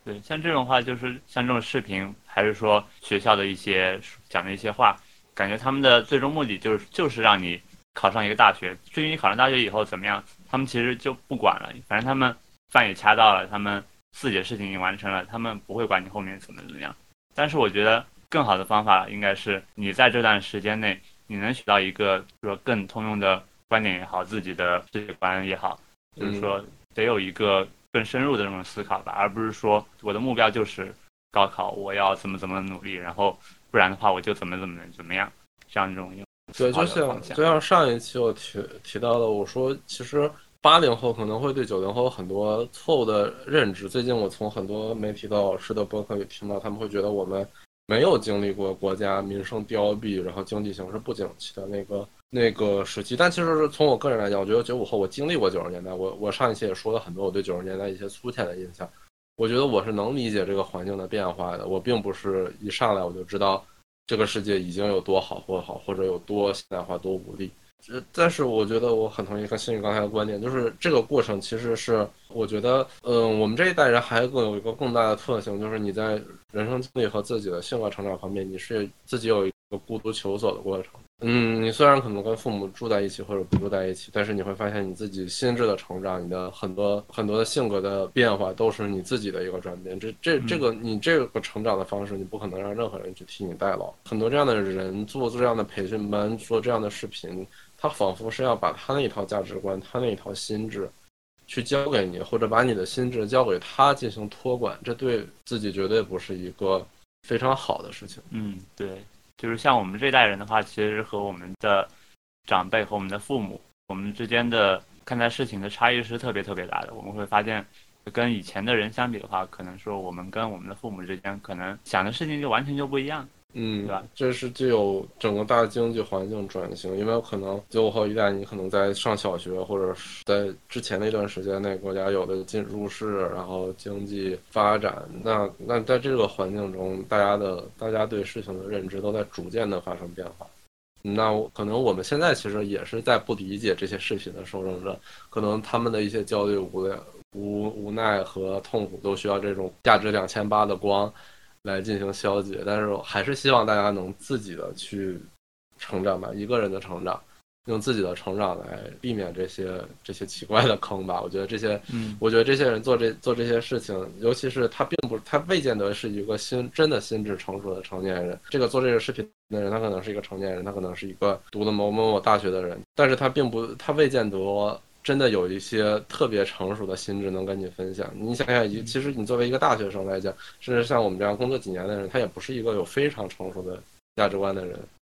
对，像这种话，就是像这种视频，还是说学校的一些讲的一些话，感觉他们的最终目的就是就是让你考上一个大学。至于你考上大学以后怎么样，他们其实就不管了，反正他们饭也掐到了，他们自己的事情已经完成了，他们不会管你后面怎么怎么样。但是我觉得更好的方法应该是你在这段时间内，你能学到一个说更通用的观点也好，自己的世界观也好，就是说得有一个更深入的这种思考吧，而不是说我的目标就是高考，我要怎么怎么努力，然后不然的话我就怎么怎么怎么样，这样一种对，就像就像上一期我提提到的，我说其实八零后可能会对九零后有很多错误的认知。最近我从很多媒体的老师的博客里听到，他们会觉得我们没有经历过国家民生凋敝，然后经济形势不景气的那个那个时期。但其实是从我个人来讲，我觉得九五后我经历过九十年代，我我上一期也说了很多我对九十年代一些粗浅的印象。我觉得我是能理解这个环境的变化的。我并不是一上来我就知道这个世界已经有多好或好，或者有多现代化、多无力。呃，但是我觉得我很同意跟新宇刚才的观点，就是这个过程其实是我觉得，嗯，我们这一代人还更有一个更大的特性，就是你在人生经历和自己的性格成长方面，你是自己有一个孤独求索的过程。嗯，你虽然可能跟父母住在一起或者不住在一起，但是你会发现你自己心智的成长，你的很多很多的性格的变化，都是你自己的一个转变。这这这个你这个成长的方式，你不可能让任何人去替你代劳。很多这样的人做这样的培训班，做这样的视频，他仿佛是要把他那一套价值观，他那一套心智，去教给你，或者把你的心智交给他进行托管，这对自己绝对不是一个非常好的事情。嗯，对。就是像我们这代人的话，其实和我们的长辈和我们的父母，我们之间的看待事情的差异是特别特别大的。我们会发现，跟以前的人相比的话，可能说我们跟我们的父母之间，可能想的事情就完全就不一样。嗯，对吧？这是具有整个大经济环境转型，因为可能九五后一代，你可能在上小学或者在之前那段时间内，国家有的进入市，然后经济发展，那那在这个环境中，大家的大家对事情的认知都在逐渐的发生变化。那可能我们现在其实也是在不理解这些视频的受众者，可能他们的一些焦虑、无无无奈和痛苦，都需要这种价值两千八的光。来进行消解，但是还是希望大家能自己的去成长吧，一个人的成长，用自己的成长来避免这些这些奇怪的坑吧。我觉得这些，嗯，我觉得这些人做这做这些事情，尤其是他并不，他未见得是一个心真的心智成熟的成年人。这个做这个视频的人，他可能是一个成年人，他可能是一个读的某某某大学的人，但是他并不，他未见得。真的有一些特别成熟的心智能跟你分享。你想想，其实你作为一个大学生来讲，甚至像我们这样工作几年的人，他也不是一个有非常成熟的价值观的人。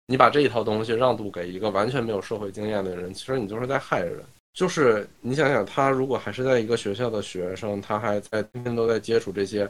你把这一套东西让渡给一个完全没有社会经验的人，其实你就是在害人。就是你想想，他如果还是在一个学校的学生，他还在天天都在接触这些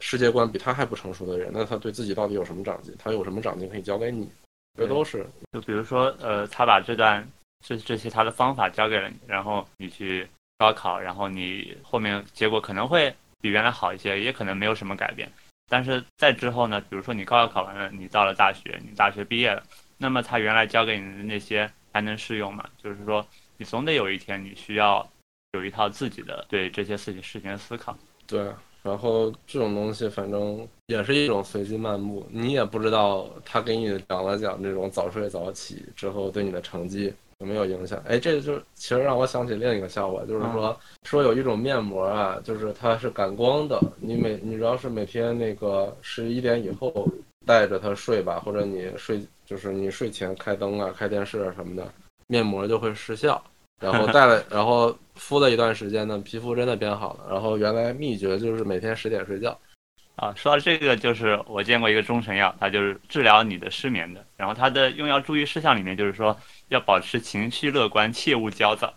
世界观比他还不成熟的人，那他对自己到底有什么长进？他有什么长进可以教给你？这都是。就比如说，呃，他把这段。这这些他的方法教给了你，然后你去高考，然后你后面结果可能会比原来好一些，也可能没有什么改变。但是在之后呢，比如说你高考考完了，你到了大学，你大学毕业了，那么他原来教给你的那些还能适用吗？就是说，你总得有一天你需要有一套自己的对这些事情事情的思考。对，然后这种东西反正也是一种随机漫步，你也不知道他给你讲了讲这种早睡早起之后对你的成绩。有没有影响？哎，这就其实让我想起另一个笑话，就是说说有一种面膜啊，就是它是感光的，你每你只要是每天那个十一点以后带着它睡吧，或者你睡就是你睡前开灯啊、开电视啊什么的，面膜就会失效。然后戴了，<laughs> 然后敷了一段时间呢，皮肤真的变好了。然后原来秘诀就是每天十点睡觉。啊，说到这个，就是我见过一个中成药，它就是治疗你的失眠的。然后它的用药注意事项里面就是说。要保持情绪乐观，切勿焦躁。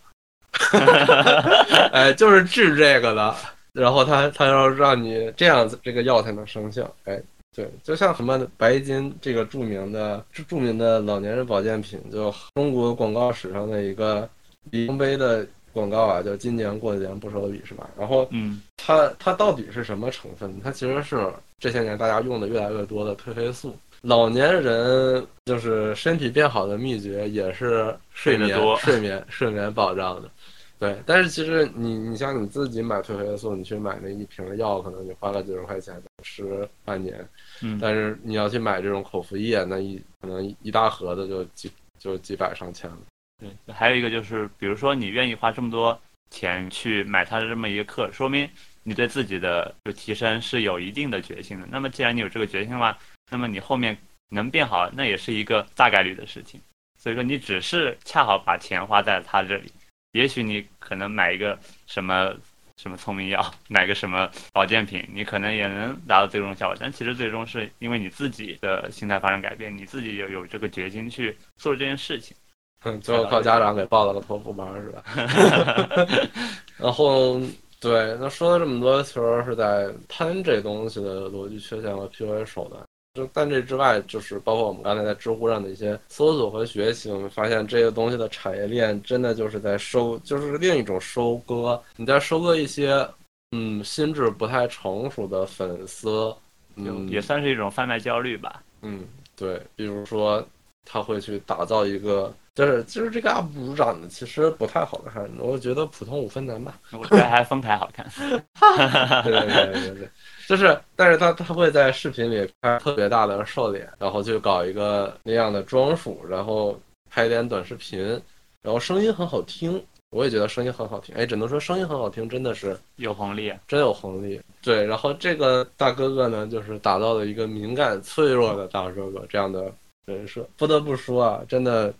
<laughs> 哎，就是治这个的。然后他他要让你这样子，这个药才能生效。哎，对，就像什么白金这个著名的著名的老年人保健品，就中国广告史上的一个里程碑的广告啊，叫“今年过年不收礼”，是吧？然后，嗯，它它到底是什么成分？它其实是这些年大家用的越来越多的褪黑素。老年人就是身体变好的秘诀，也是睡眠、<laughs> 睡眠、睡眠保障的。对，但是其实你，你像你自己买褪黑素，你去买那一瓶药，可能你花了几十块钱吃半年。嗯。但是你要去买这种口服液，那一可能一大盒子就几就几百上千了。对，还有一个就是，比如说你愿意花这么多钱去买它的这么一个课，说明你对自己的就提升是有一定的决心的。那么既然你有这个决心的话，那么你后面能变好，那也是一个大概率的事情。所以说，你只是恰好把钱花在了他这里，也许你可能买一个什么什么聪明药，买个什么保健品，你可能也能达到最终效果。但其实最终是因为你自己的心态发生改变，你自己有有这个决心去做这件事情。嗯，最后靠家长给报了个托福班是吧？<laughs> 然后。对，那说了这么多，其实是在喷这东西的逻辑缺陷和 PUA 手段。就但这之外，就是包括我们刚才在知乎上的一些搜索和学习，我们发现这个东西的产业链真的就是在收，就是另一种收割。你在收割一些嗯心智不太成熟的粉丝，嗯也算是一种贩卖焦虑吧。嗯对，比如说他会去打造一个，就是就是这个 UP 主长得其实不太好看，我觉得普通五分男吧。我觉得还丰台好看。对对对对对，就是，但是他他会在视频里拍特别大的瘦脸，然后就搞一个那样的装束，然后拍点短视频，然后声音很好听，我也觉得声音很好听，哎，只能说声音很好听，真的是有红利，真有红利。对，然后这个大哥哥呢，就是打造了一个敏感脆弱的大哥哥这样的人设，不得不说啊，真的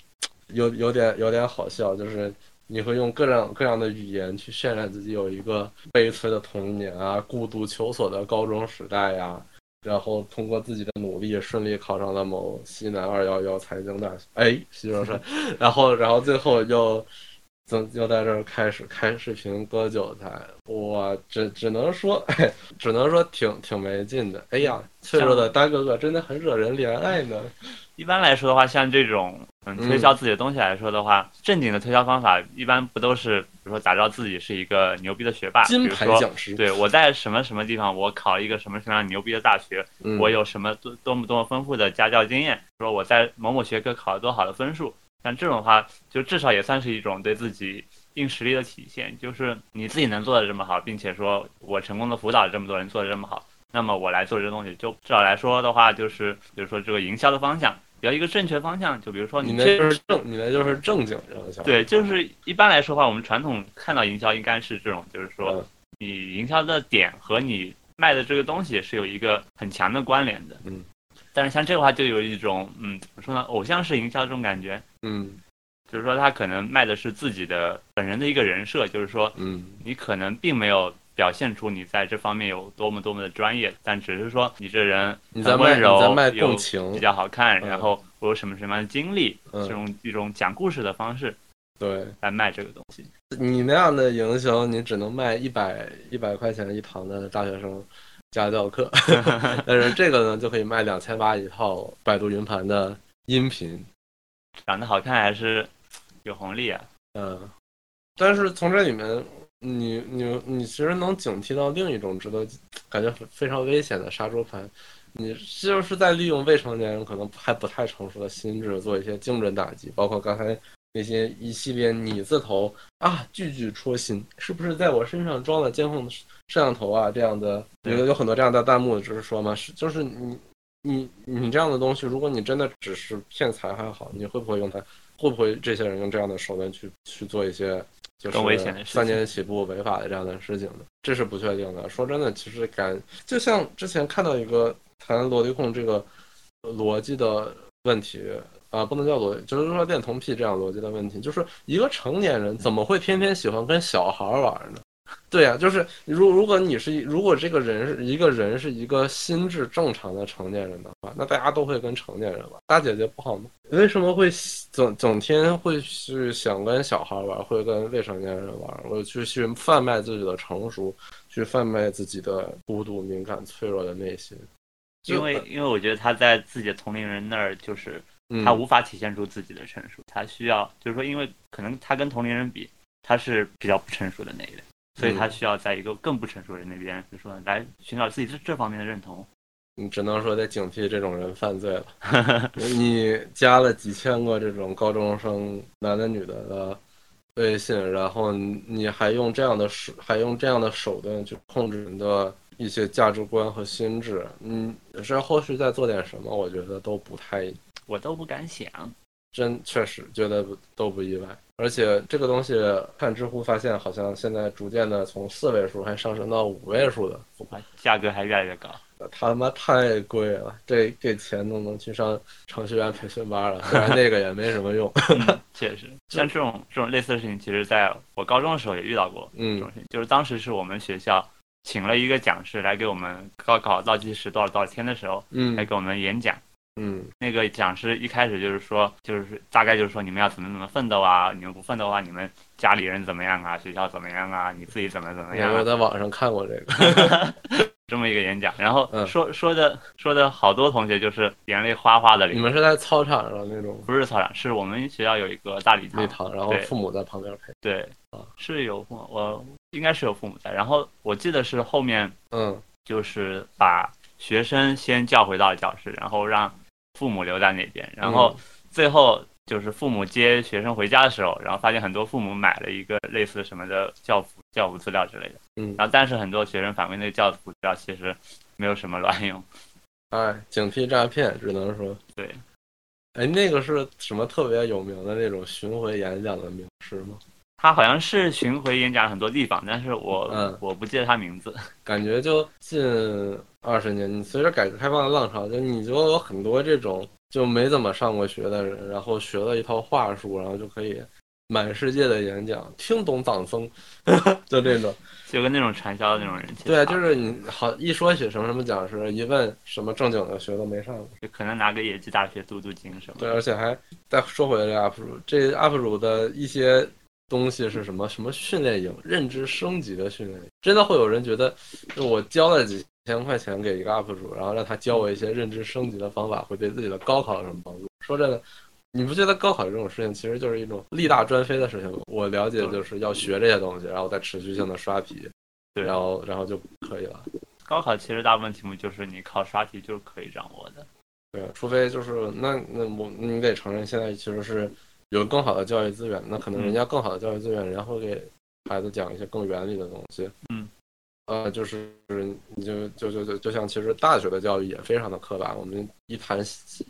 有有点有点好笑，就是你会用各种各样的语言去渲染自己有一个悲催的童年啊，孤独求索的高中时代呀、然后通过自己的努力顺利考上了某西南二幺幺财经大学，哎，西周山，<laughs> 然后然后最后又。怎又在这儿开始开视频割韭菜，我只只能说，<laughs> 只能说挺挺没劲的。哎呀，脆弱的大哥哥真的很惹人怜爱呢。一般来说的话，像这种嗯嗯推销自己的东西来说的话，正经的推销方法一般不都是，比如说打造自己是一个牛逼的学霸，金牌比如说讲师，对我在什么什么地方，我考一个什么什么样牛逼的大学，嗯我有什么多多么多么丰富的家教经验，说我在某某学科考了多好的分数，像这种的话，就至少也算是一种对自己硬实力的体现，就是你自己能做的这么好，并且说我成功的辅导了这么多人做的这么好，那么我来做这东西，就至少来说的话，就是比如说这个营销的方向，要一个正确方向，就比如说你那就是正，你那就是正经营销。对，就是一般来说的话，我们传统看到营销应该是这种，就是说嗯你营销的点和你卖的这个东西是有一个很强的关联的。嗯，但是像这个话就有一种嗯怎么说呢，偶像式营销这种感觉，嗯就是说他可能卖的是自己的本人的一个人设，就是说嗯你可能并没有表现出你在这方面有多么多么的专业，但只是说你这人你在温柔，比，较好看，嗯然后我有什么什么样的经历，嗯这种一种讲故事的方式对来卖这个东西。你那样的营销，你只能卖一百一百块钱一堂的大学生家教课，<laughs> 但是这个呢就可以卖两千八一套百度云盘的音频。长得好看还是有红利啊。嗯，但是从这里面，你你你其实能警惕到另一种值得感觉非常危险的杀猪盘，你就是在利用未成年人可能还不太成熟的心智做一些精准打击，包括刚才那些一系列你字头啊，句句戳心，是不是在我身上装了监控摄像头啊？这样的有对有很多这样的弹幕，就是说嘛，是就是你你你这样的东西，如果你真的只是骗财还好，你会不会用它？会不会这些人用这样的手段去去做一些就是更危险的三年起步违法的这样的事情呢？这是不确定的。说真的，其实感就像之前看到一个谈逻辑控这个逻辑的问题啊、不能叫逻辑，就是说恋童癖这样逻辑的问题，就是一个成年人怎么会天天喜欢跟小孩玩呢？对呀、就是如如果你是一如果这个人是一个人是一个心智正常的成年人的话，那大家都会跟成年人玩。大姐姐不好吗？为什么会整整天会去想跟小孩玩，会跟未成年人玩？我去去贩卖自己的成熟，去贩卖自己的孤独、敏感、脆弱的内心。因为因为我觉得他在自己的同龄人那儿，就是嗯他无法体现出自己的成熟，他需要就是说，因为可能他跟同龄人比，他是比较不成熟的那一类，所以他需要在一个更不成熟的人那边，就说来寻找自己这这方面的认同。你只能说得警惕这种人犯罪了。<laughs> 你加了几千个这种高中生男的女的的微信，然后你还用这样的手，还用这样的手段去控制人的一些价值观和心智，嗯，是后续再做点什么，我觉得都不太我都不敢想，真确实觉得不都不意外，而且这个东西看知乎发现，好像现在逐渐的从四位数还上升到五位数的付款，价格还越来越高。他妈太贵了，这这钱都能去上程序员培训班了，虽然那个也没什么用。嗯，<laughs> 确实，像这种这种类似的事情，其实在我高中的时候也遇到过这嗯种事情，就是当时是我们学校请了一个讲师来给我们高考倒计时多少多少天的时候嗯来嗯给我们演讲。嗯。那个讲师一开始就是说，就是大概就是说你们要怎么怎么奋斗啊，你们不奋斗的话，你们家里人怎么样啊，学校怎么样啊，你自己怎么怎么样、啊。我有在网上看过这个，<laughs> 这么一个演讲，然后嗯。说、说的说的好多同学就是眼泪哗哗的流，你们是在操场上那种？不是操场，是我们学校有一个大礼堂，然后父母在旁边陪。对。啊，是有父母，我应该是有父母在，然后我记得是后面嗯。就是把学生先叫回到教室，然后让父母留在那边，然后嗯最后就是父母接学生回家的时候，然后发现很多父母买了一个类似什么的教辅教辅资料之类的，嗯，然后但是很多学生反馈那个教辅资料其实没有什么卵用，哎，警惕诈骗，只能说。对。哎，那个是什么特别有名的那种巡回演讲的名师吗？他好像是巡回演讲很多地方，但是我、嗯我不记得他名字。<laughs> 感觉就近二十年，你随着改革开放的浪潮，就你就有很多这种就没怎么上过学的人，然后学了一套话术，然后就可以满世界的演讲，听懂党风，<laughs> 就这种。<laughs> 就跟那种传销的那种人，对啊，就是你好一说起什么什么讲师，一问什么正经的学都没上过。就可能拿个野鸡大学镀镀金什么对，而且还再说回来这 UP 主，这 UP 主的一些东西是什么？什么训练营，认知升级的训练营，真的会有人觉得，就我教了几千块钱给一个 UP 主，然后让他教我一些认知升级的方法，会对自己的高考有什么帮助？说真的。你不觉得高考这种事情其实就是一种力大专飞的事情吗？我了解就是要学这些东西，然后再持续性的刷题，对然后然后就可以了。高考其实大部分题目就是你靠刷题就可以掌握的。对，除非就是那那我你得承认，现在其实是有更好的教育资源，那可能人家更好的教育资源，人家会给孩子讲一些更原理的东西。嗯，呃，就是你就就就就就像其实大学的教育也非常的刻板，我们一谈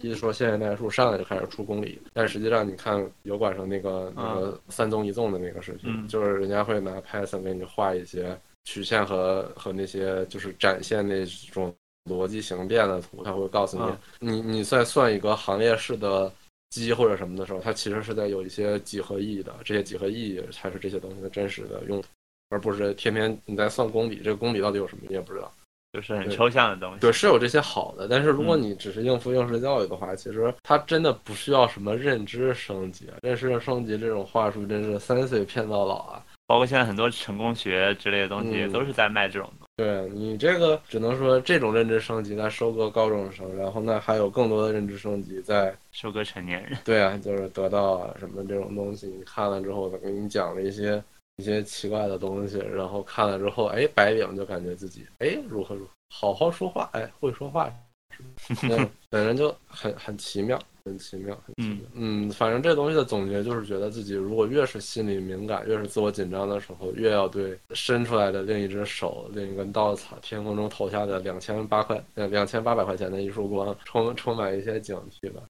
一说线性代数，上来就开始出公理，但实际上你看油管上那个那个三纵一纵的那个视频，嗯就是人家会拿 Python 给你画一些曲线和和那些就是展现那种逻辑形变的图，他会告诉你，嗯你你在算一个行列式的积或者什么的时候，它其实是在有一些几何意义的，这些几何意义才是这些东西的真实的用途，而不是天天你在算公理，这个公理到底有什么你也不知道。就是很抽象的东西。对，是有这些好的，但是如果嗯你只是应付应试教育的话，其实它真的不需要什么认知升级，认知升级这种话术真是三岁骗到老啊。包括现在很多成功学之类的东西，都是在卖这种的。对你这个只能说这种认知升级在收割高中生，然后那还有更多的认知升级在收割成年人。<laughs> 对啊，就是得到啊什么这种东西，你看了之后，给你讲了一些一些奇怪的东西，然后看了之后，哎，白领就感觉自己哎如何如何，好好说话，哎，会说话，<laughs> 本人就很很奇妙，很奇妙，很奇妙。嗯，反正这东西的总结就是觉得自己如果越是心理敏感，越是自我紧张的时候，越要对伸出来的另一只手、另一根稻草、天空中投下的两千八块呃两千八百块钱的一束光，充充满一些警惕吧。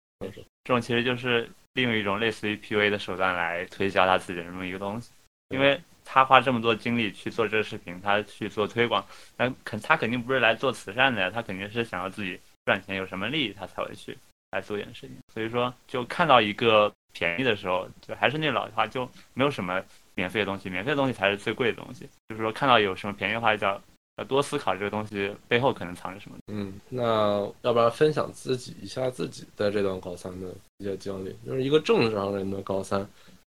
这种其实就是利用一种类似于 PUA 的手段来推销他自己的这么一个东西，因为他花这么多精力去做这个视频，他去做推广，那肯他肯定不是来做慈善的呀，他肯定是想要自己赚钱，有什么利益他才会去来做这件事情。所以说，就看到一个便宜的时候，就还是那老话，就没有什么免费的东西，免费的东西才是最贵的东西。就是说，看到有什么便宜的话，就要要多思考这个东西背后可能藏着什么。嗯，那要不然分享自己一下自己在这段高三的一些经历，就是一个正常人的高三，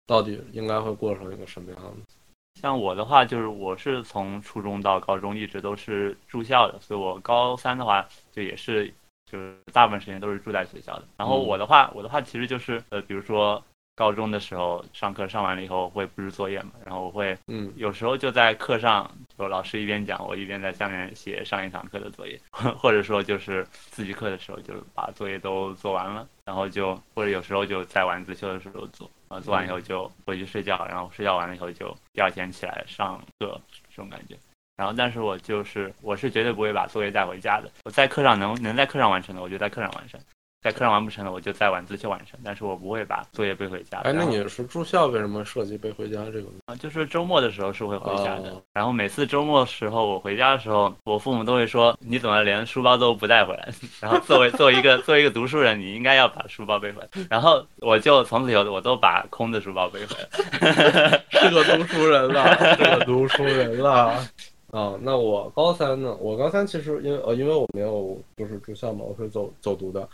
到底应该会过成一个什么样子？像我的话，就是我是从初中到高中一直都是住校的，所以我高三的话就也是就是大部分时间都是住在学校的。然后嗯我的话，我的话其实就是呃，比如说高中的时候上课上完了以后会布置作业嘛，然后我会嗯有时候就在课上，就老师一边讲，我一边在下面写上一堂课的作业，<laughs> 或者说就是自习课的时候，就是把作业都做完了，然后就或者有时候就在晚自修的时候做，啊，做完以后就回去睡觉，然后睡觉完了以后就第二天起来上课这种感觉。然后，但是我就是我是绝对不会把作业带回家的。我在课上能能在课上完成的，我就在课上完成；在课上完不成的，我就在晚自习完成。但是我不会把作业背回家。哎，那你是住校，为什么设计背回家这个？啊，就是周末的时候是会回家的。哦然后每次周末的时候我回家的时候，我父母都会说：“你怎么连书包都不带回来？” <laughs> 然后作为作为一个作为一个读书人，你应该要把书包背回来。然后我就从此以后我都把空的书包背回来。<laughs> 是个读书人了，是个读书人了。啊，那我高三呢？我高三其实因为呃，因为我没有就是住校嘛，我是走走读的，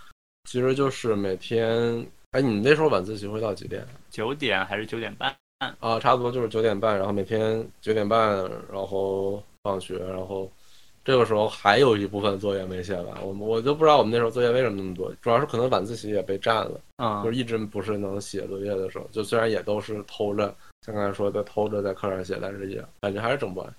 其实就是每天，哎，你那时候晚自习会到几点？九点还是九点半？啊，差不多就是九点半，然后每天九点半，然后放学，然后这个时候还有一部分作业没写完，我我就不知道我们那时候作业为什么那么多，主要是可能晚自习也被占了，嗯就是一直不是能写作业的时候，就虽然也都是偷着，像刚才说的偷着在课上写，但是也感觉还是整不完。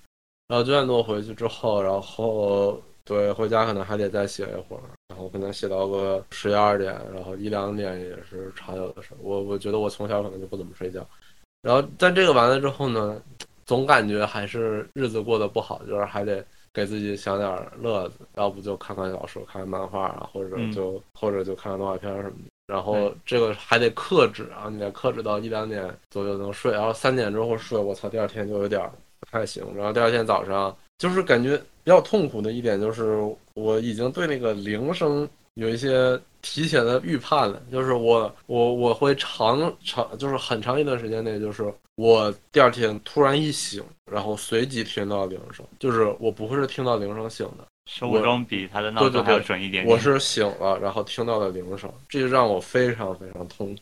然后九点多回去之后，然后对回家可能还得再写一会儿，然后可能写到个十一二点，然后一两点也是常有的事儿。我我觉得我从小可能就不怎么睡觉，然后但这个完了之后呢，总感觉还是日子过得不好，就是还得给自己想点乐子，要不就看看小说、看看漫画啊，或者就、或者就看看动画片什么的。然后这个还得克制啊，你得克制到一两点左右能睡，然后三点之后睡，我操，第二天就有点儿不太行。然后第二天早上就是感觉比较痛苦的一点就是，我已经对那个铃声有一些提前的预判了，就是我我我会长长就是很长一段时间内，就是我第二天突然一醒，然后随即听到铃声，就是我不会是听到铃声醒的，生物钟比他的闹钟还要对准一点点。我是醒了，然后听到了铃声，这就让我非常非常痛苦。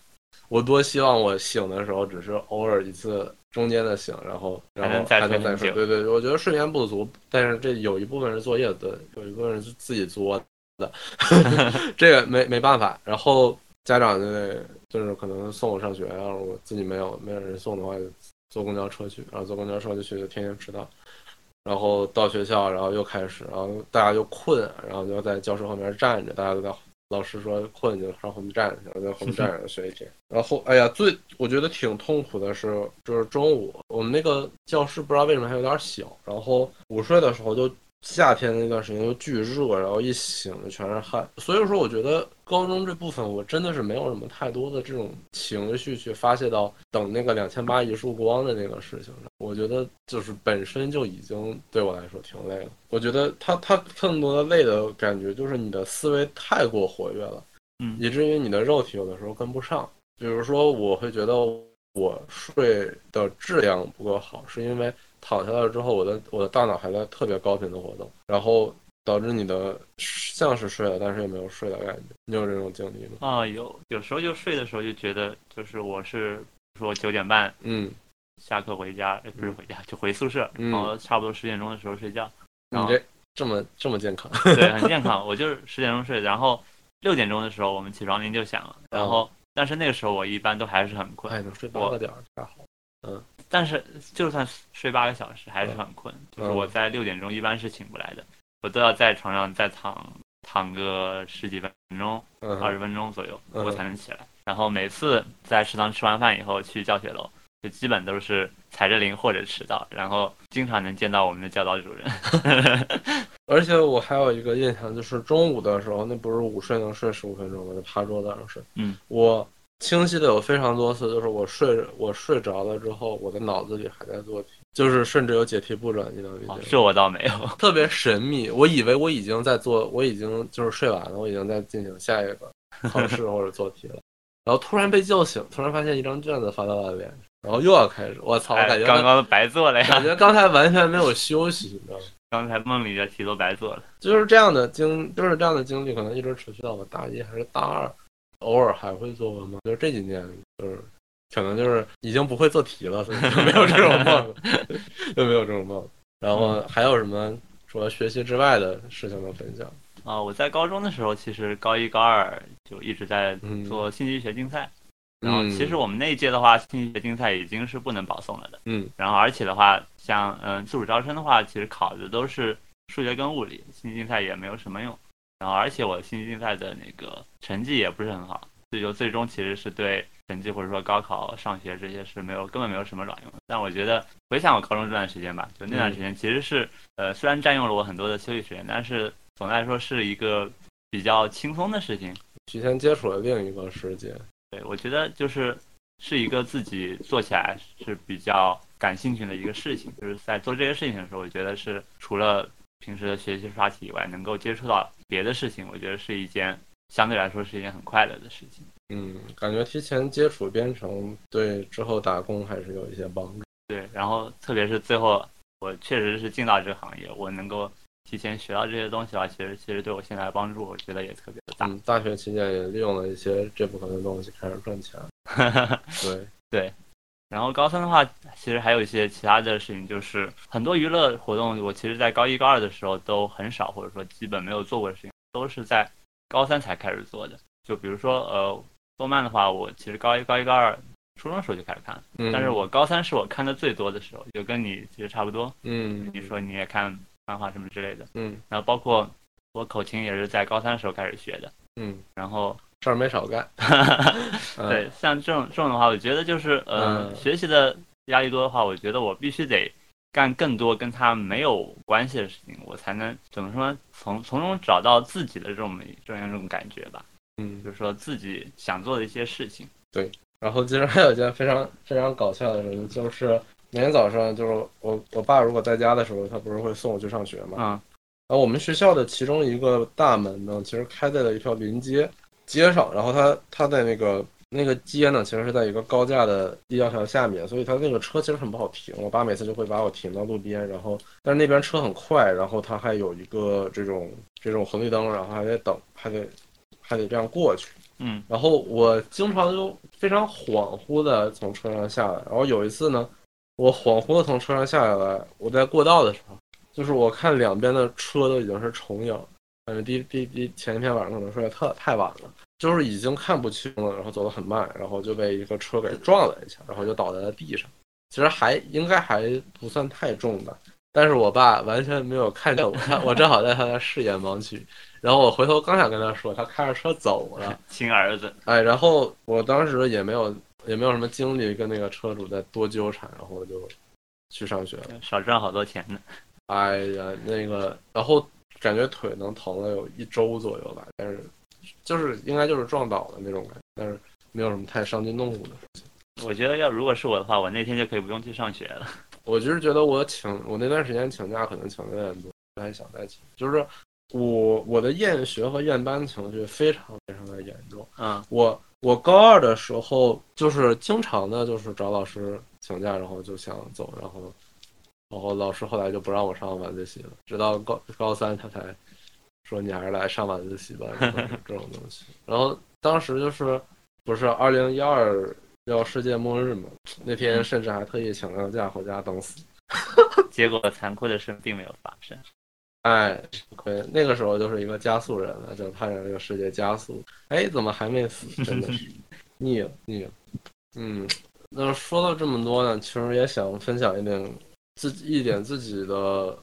我多希望我醒的时候只是偶尔一次中间的醒，然后然后还能再睡。对，对我觉得睡眠不足，但是这有一部分是作业的，有一部分是自己作的，<laughs> <laughs> 这个没没办法。然后家长就得就是可能送我上学，要是我自己没有没有人送的话，就坐公交车去，然后坐公交车就去，就天天迟到。然后到学校，然后又开始，然后大家就困，然后就在教室后面站着，大家都在老师说困就上后面站着，然后在后面站着学一天。然后哎呀，最我觉得挺痛苦的是，就是中午我们那个教室不知道为什么还有点小，然后午睡的时候就夏天那段时间就巨热，然后一醒就全是汗。所以说，我觉得高中这部分我真的是没有什么太多的这种情绪去发泄到等那个两千八一束光的那个事情上。我觉得就是本身就已经对我来说挺累了。我觉得它它更多的累的感觉就是你的思维太过活跃了，嗯以至于你的肉体有的时候跟不上。比如说，我会觉得我睡的质量不够好，是因为躺下来之后，我的我的大脑还在特别高频的活动，然后导致你的像是睡了，但是又没有睡的感觉。你有这种经历吗？啊，有有时候就睡的时候就觉得，就是我是说九点半嗯，下课回家，呃不是回家就回宿舍，嗯然后差不多十点钟的时候睡觉，然后你这这么这么健康，对，<laughs> 很健康。我就是十点钟睡，然后六点钟的时候我们起床铃就响了，然后但是那个时候我一般都还是很困，哎，能睡八个点儿太好。但是就算睡八个小时还是很困，就是嗯我在六点钟一般是醒不来的，我都要在床上再躺躺个十几分钟、嗯二十分钟左右，嗯我才能起来。然后每次在食堂吃完饭以后去教学楼，就基本都是踩着铃或者迟到，然后经常能见到我们的教导主任。<laughs> <laughs> 而且我还有一个印象，就是中午的时候，那不是午睡能睡十五分钟吗？就趴桌子上睡。嗯，我清晰的有非常多次，就是我睡着我睡着了之后，我的脑子里还在做题，就是甚至有解题步骤，你能理解这我倒没有。特别神秘。我以为我已经在做，我已经就是睡完了，我已经在进行下一个考试或者做题了，然后突然被叫醒，突然发现一张卷子发到了脸，然后又要开始，我操！我哎感觉刚刚白做了呀，感觉刚才完全没有休息，你知道吗？刚才梦里的题都白做了。就是这样的经，就是这样的经历，可能一直持续到我大一还是大二，偶尔还会做噩梦。就是这几年，就是可能就是已经不会做题了，所以就没有这种 <laughs> 梦了，就没有这种梦。然后还有什么除了学习之外的事情能分享？啊、我在高中的时候，其实高一高二就一直在嗯做信息学竞赛。然后嗯其实我们那一届的话，信息学竞赛已经是不能保送了的。嗯然后而且的话，像嗯自主招生的话，其实考的都是数学跟物理，信息竞赛也没有什么用。然后而且我信息竞赛的那个成绩也不是很好，所以就最终其实是对成绩或者说高考、上学这些是没有根本没有什么卵用的。但我觉得回想我高中这段时间吧，就那段时间其实是、呃虽然占用了我很多的休息时间，但是总的来说是一个比较轻松的事情。提前接触了另一个世界。对，我觉得就是是一个自己做起来是比较感兴趣的一个事情。就是在做这些事情的时候，我觉得是除了平时的学习刷题以外，能够接触到别的事情，我觉得是一件相对来说是一件很快乐的事情。嗯，感觉提前接触编程对之后打工还是有一些帮助。对，然后特别是最后我确实是进到这个行业，我能够提前学到这些东西的话，其实其实对我现在的帮助，我觉得也特别的大。嗯，大学期间也利用了一些这部分的东西开始赚钱。对 <laughs> 对，然后高三的话，其实还有一些其他的事情，就是很多娱乐活动，我其实在高一高二的时候都很少，或者说基本没有做过的事情，都是在高三才开始做的。就比如说，呃，动漫的话，我其实高一高一高二初中的时候就开始看，嗯但是我高三是我看的最多的时候，就跟你其实差不多。嗯你说你也看漫画什么之类的，嗯然后包括我口琴也是在高三的时候开始学的，嗯，然后事儿没少干。<laughs> 嗯对，像这种这种的话，我觉得就是呃，嗯学习的压力多的话，我觉得我必须得干更多跟他没有关系的事情，我才能怎么说呢？从从中找到自己的这种这样一种感觉吧，嗯，就是说自己想做的一些事情。对然后其实还有一件非常非常搞笑的事情，就是每天早上就是我我爸如果在家的时候，他不是会送我去上学嘛。嗯然后我们学校的其中一个大门呢，其实开在了一条临街街上，然后他他在那个那个街呢，其实是在一个高架的立交桥下面，所以他那个车其实很不好停。我爸每次就会把我停到路边，然后但是那边车很快，然后他还有一个这种这种红绿灯，然后还得等，还得还得这样过去。嗯然后我经常就非常恍惚的从车上下来，然后有一次呢，我恍惚的从车上下来，我在过道的时候，就是我看两边的车都已经是重影，反正第第第前一天晚上可能睡得特太晚了，就是已经看不清了，然后走得很慢，然后就被一个车给撞了一下，然后就倒在了地上。其实还应该还不算太重的，但是我爸完全没有看见我，我正好在他的视野盲区，然后我回头刚想跟他说，他开着车走了。<laughs> 亲儿子，哎，然后我当时也没有也没有什么精力跟那个车主再多纠缠，然后我就去上学了。少赚好多钱呢。哎呀，那个，然后感觉腿能疼了有一周左右吧，但是就是应该就是撞倒的那种感觉，但是没有什么太伤筋动骨的事情。我觉得要如果是我的话，我那天就可以不用去上学了。<laughs> 我就是觉得我请我那段时间请假可能请的有点多，不太想再请。就是我我的厌学和厌班情绪非常非常的严重。嗯我我高二的时候就是经常的，就是找老师请假，然后就想走，然后然后老师后来就不让我上晚自习了，直到高高三他才说你还是来上晚自习吧，这种东西。然后当时就是不是二零一二要世界末日嘛，那天甚至还特意请了个假回家等死。<laughs> 结果残酷的事并没有发生。哎，对，那个时候就是一个加速人了，就盼着这个世界加速。哎，怎么还没死？真的是 <laughs> 腻了，腻了。嗯，那说到这么多呢，其实也想分享一点自己一点自己的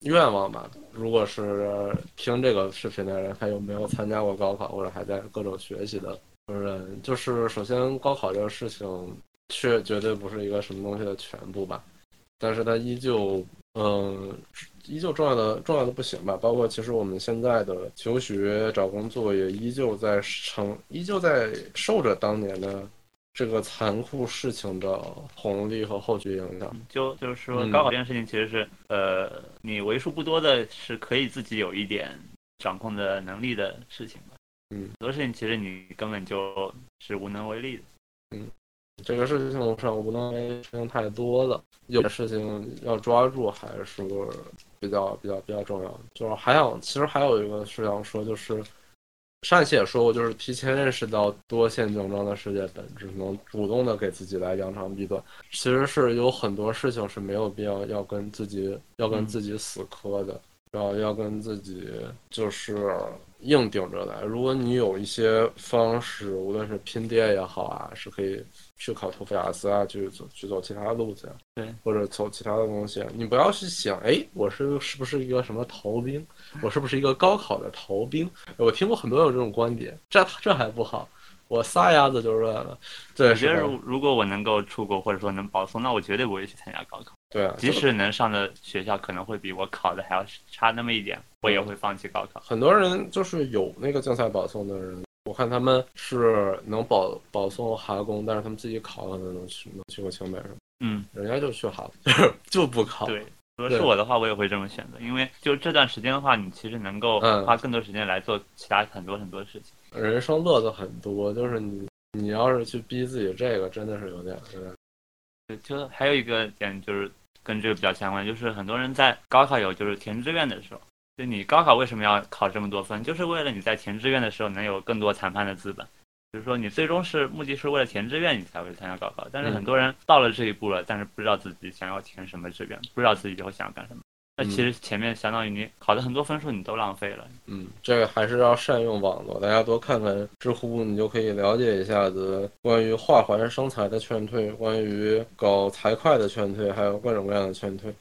愿望吧。如果是听这个视频的人，还有没有参加过高考或者还在各种学习的人，就是首先高考这个事情，确绝对不是一个什么东西的全部吧。但是它依旧，嗯，依旧重要的重要的不行吧。包括其实我们现在的求学、找工作也依旧在承，依旧在受着当年的这个残酷事情的红利和后续影响。就就是说，嗯高考这件事情其实是，呃，你为数不多的是可以自己有一点掌控的能力的事情吧。嗯，很多事情其实你根本就是无能为力的。嗯这个事情上无能为力事情太多了，有的事情要抓住还是比较比较比较重要的。就是还想，其实还有一个是想说，就是上一期也说过，就是提前认识到多线竞争的世界本质，能主动的给自己来扬长避短。其实是有很多事情是没有必要要跟自己要跟自己死磕的，然后要跟自己就是硬顶着来。如果你有一些方式，无论是拼爹也好啊，是可以去考托福雅思啊，去走去走其他的路子呀，对，或者走其他的东西。你不要去想，哎，我是是不是一个什么逃兵？我是不是一个高考的逃兵？我听过很多有这种观点，这这还不好，我撒丫子就乱了。对，我觉得如如果我能够出国或者说能保送，那我绝对不会去参加高考。对啊，即使能上的学校可能会比我考的还要差那么一点，我也会放弃高考。很多人就是有那个竞赛保送的人，我看他们是能保保送哈工，但是他们自己考可能能去能去个清北什么，嗯，人家就去哈佛，<laughs> 就不考。对。如果是我的话，我也会这么选择，因为就这段时间的话，你其实能够嗯花更多时间来做其他很多很多事情。人生乐子很多，就是你你要是去逼自己这个，真的是有点有点。对，就还有一个点就是跟这个比较相关，就是很多人在高考有就是填志愿的时候，就你高考为什么要考这么多分，就是为了你在填志愿的时候能有更多谈判的资本。就是说你最终是目的是为了填志愿，你才会参加高考。但是嗯很多人到了这一步了，但是不知道自己想要填什么志愿，不知道自己以后想要干什么。那其实前面相当于你考的很多分数你都浪费了。嗯，这个还是要善用网络，大家多看看知乎，你就可以了解一下子关于画环生财的劝退，关于搞财会的劝退，还有各种各样的劝退。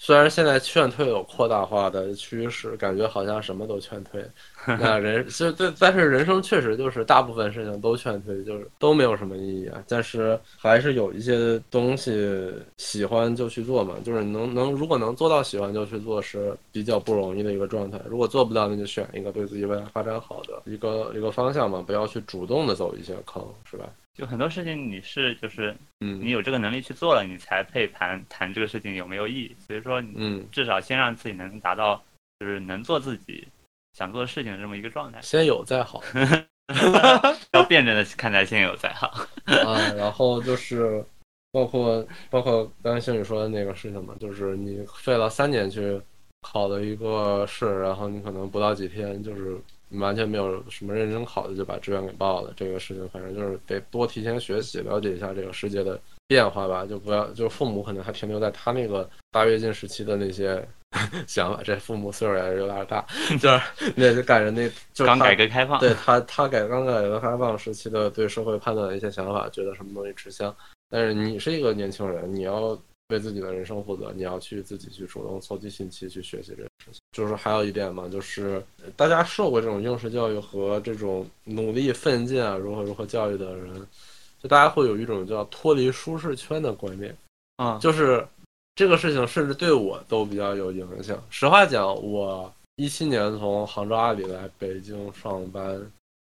虽然现在劝退有扩大化的趋势，感觉好像什么都劝退，<laughs> 那人就对，但是人生确实就是大部分事情都劝退，就是都没有什么意义啊。但是还是有一些东西喜欢就去做嘛，就是能能如果能做到喜欢就去做是比较不容易的一个状态。如果做不到，那就选一个对自己未来发展好的一个一个方向嘛，不要去主动的走一些坑，是吧？就很多事情你是就是嗯你有这个能力去做了，你才配谈谈这个事情有没有意义。所以说，你嗯，至少先让自己能达到就是能做自己想做的事情的这么一个状态，先有再好。<laughs> 要辩证的看待先有再好。啊，然后就是包括包括刚才星宇说的那个事情嘛，就是你费了三年去考的一个试，然后你可能不到几天就是完全没有什么认真考的就把志愿给报了，这个事情反正就是得多提前学习，了解一下这个世界的变化吧，就不要就父母可能还停留在他那个大跃进时期的那些。<laughs> 想法，这父母岁数也是有点大，<laughs> 就是那就赶着那，就是刚改革开放，对他，他改刚改革开放时期的对社会判断的一些想法，觉得什么东西吃香。但是你是一个年轻人，你要为自己的人生负责，你要去自己去主动搜集信息去学习这个事情。就是还有一点嘛，就是大家受过这种应试教育和这种努力奋进啊，如何如何教育的人，就大家会有一种叫脱离舒适圈的观念。啊，就是这个事情甚至对我都比较有影响。实话讲，我一七年从杭州阿里来北京上班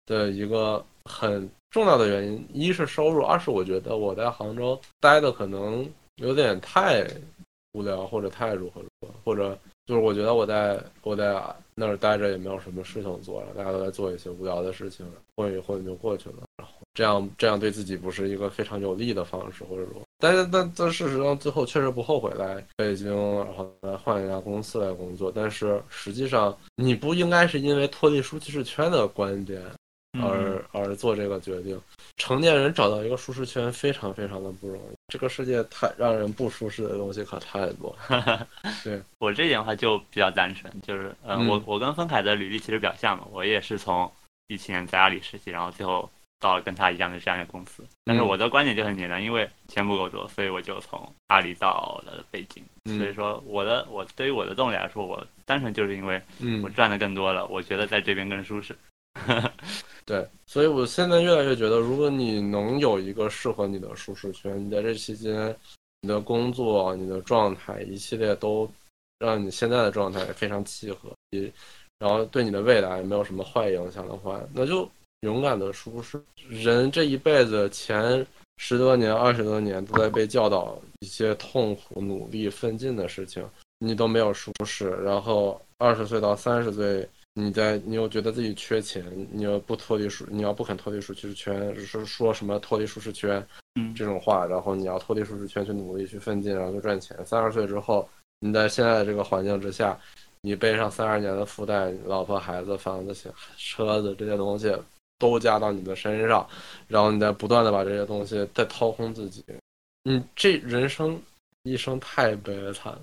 的一个很重要的原因，一是收入，二是我觉得我在杭州待的可能有点太无聊，或者太如何如何，或者就是我觉得我在我在那儿待着也没有什么事情做了，大家都在做一些无聊的事情，混一混就过去了。然后这样这样对自己不是一个非常有利的方式，或者说，但是但但事实上最后确实不后悔来北京，然后来换一家公司来工作。但是实际上你不应该是因为脱离舒适圈的观点而而做这个决定。成年人找到一个舒适圈非常非常的不容易，这个世界太让人不舒适的东西可太多。<laughs> 对我这点的话就比较单纯，就是呃，嗯我我跟丰凯的履历其实比较像嘛，我也是从一七年在阿里实习，然后最后到了跟他一样的这样一个公司。但是嗯我的观点就很简单，因为钱不够多，所以我就从阿里到了北京。所以嗯说，我的我对于我的动力来说，我单纯就是因为嗯我，赚的更多了，我觉得在这边更舒适。<laughs> 对，所以我现在越来越觉得，如果你能有一个适合你的舒适圈，你在这期间，你的工作、你的状态一系列都让你现在的状态非常契合，然后对你的未来没有什么坏影响的话，那就勇敢的舒适。人这一辈子前十多年、二十多年都在被教导一些痛苦、努力、奋进的事情，你都没有舒适，然后二十岁到三十岁。你在，你又觉得自己缺钱，你又不脱离舒，你要不肯脱离舒适圈，是说什么脱离舒适圈嗯这种话，然后你要脱离舒适圈去努力去奋进，然后去赚钱。三十岁之后，你在现在的这个环境之下，你背上三十年的负担，老婆孩子、房子、车子这些东西都加到你的身上，然后你再不断的把这些东西再掏空自己，你这人生一生太悲惨了，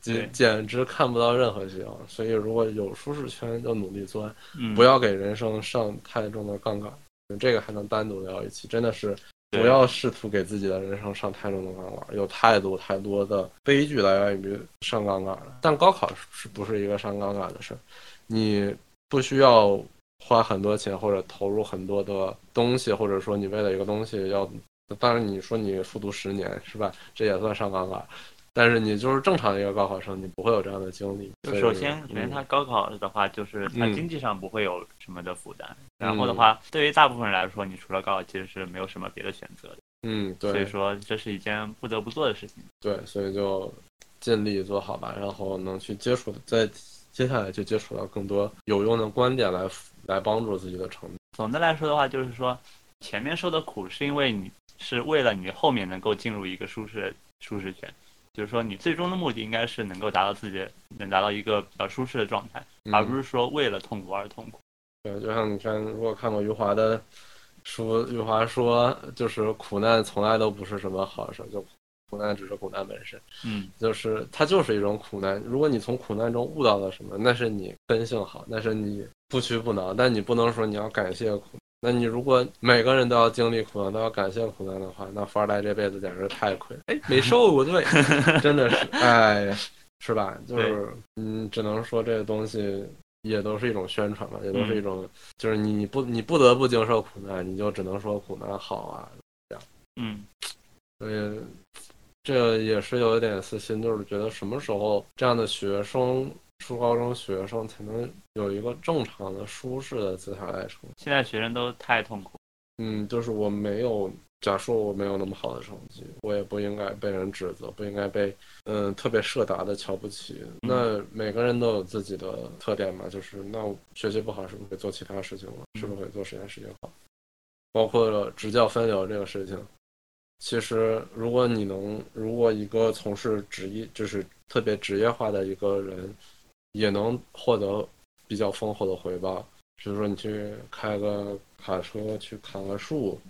简简直看不到任何希望。所以如果有舒适圈，就努力钻，嗯，不要给人生上太重的杠杆。这个还能单独聊一期，真的是不要试图给自己的人生上太重的杠杆，有太多太多的悲剧来源于上杠杆了。但高考是不是一个上杠杆的事儿？你不需要花很多钱或者投入很多的东西，或者说你为了一个东西要，当然你说你复读十年是吧？这也算上杠杆。但是你就是正常的一个高考生，你不会有这样的经历。就首先，首先嗯他高考的话，就是他嗯经济上不会有什么的负担。然后的话，对于大部分人来说，你除了高考，其实是没有什么别的选择的。嗯，对，所以说，这是一件不得不做的事情。对，所以就尽力做好吧，然后能去接触，在接下来就接触到更多有用的观点来来帮助自己的成长。总的来说的话，就是说，前面受的苦是因为你是为了你后面能够进入一个舒适的舒适圈，就是说你最终的目的应该是能够达到自己能达到一个比较舒适的状态，而不是是说为了痛苦而痛苦。对，就像你看，如果看过余华的书，余华说，就是苦难从来都不是什么好事，就苦难只是苦难本身，嗯就是它就是一种苦难。如果你从苦难中悟到了什么，那是你根性好，那是你不屈不挠。但你不能说你要感谢苦。那你如果每个人都要经历苦难，都要感谢苦难的话，那富二代这辈子简直太亏了。哎，没受过罪，<laughs> 真的是，哎呀，是吧？就是，嗯，只能说这个东西也都是一种宣传吧，也都是一种，就是你不你不得不经受苦难，你就只能说苦难好啊。这样嗯所以这也是有一点私心，就是觉得什么时候这样的学生，初高中学生才能有一个正常的、舒适的姿态来成长。现在学生都太痛苦。嗯，就是我没有，假说我没有那么好的成绩，我也不应该被人指责，不应该被嗯特别社达的瞧不起。那每个人都有自己的特点嘛，就是那我学习不好，是不是会做其他事情了？是不是可以做实验事情好？包括了执教分流这个事情，其实如果你能，如果一个从事职业就是特别职业化的一个人，也能获得比较丰厚的回报。比如说你去开个卡车去砍个树，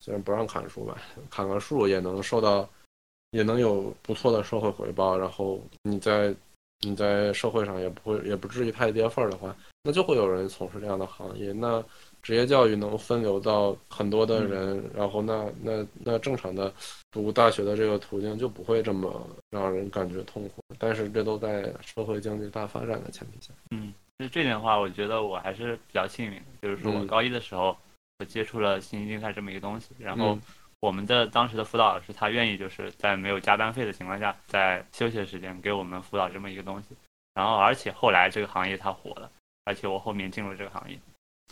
虽然不让砍树吧，砍个树也能受到，也能有不错的社会回报。然后你在你在社会上也不会也不至于太跌份儿的话，那就会有人从事这样的行业。那职业教育能分流到很多的人，然后那那那正常的读大学的这个途径就不会这么让人感觉痛苦。但是这都在社会经济大发展的前提下。嗯，就这点的话，我觉得我还是比较幸运的，就是说我嗯高一的时候，我接触了信息竞赛这么一个东西，然后嗯我们的当时的辅导老师他愿意就是在没有加班费的情况下，在休息的时间给我们辅导这么一个东西，然后而且后来这个行业它火了，而且我后面进入这个行业，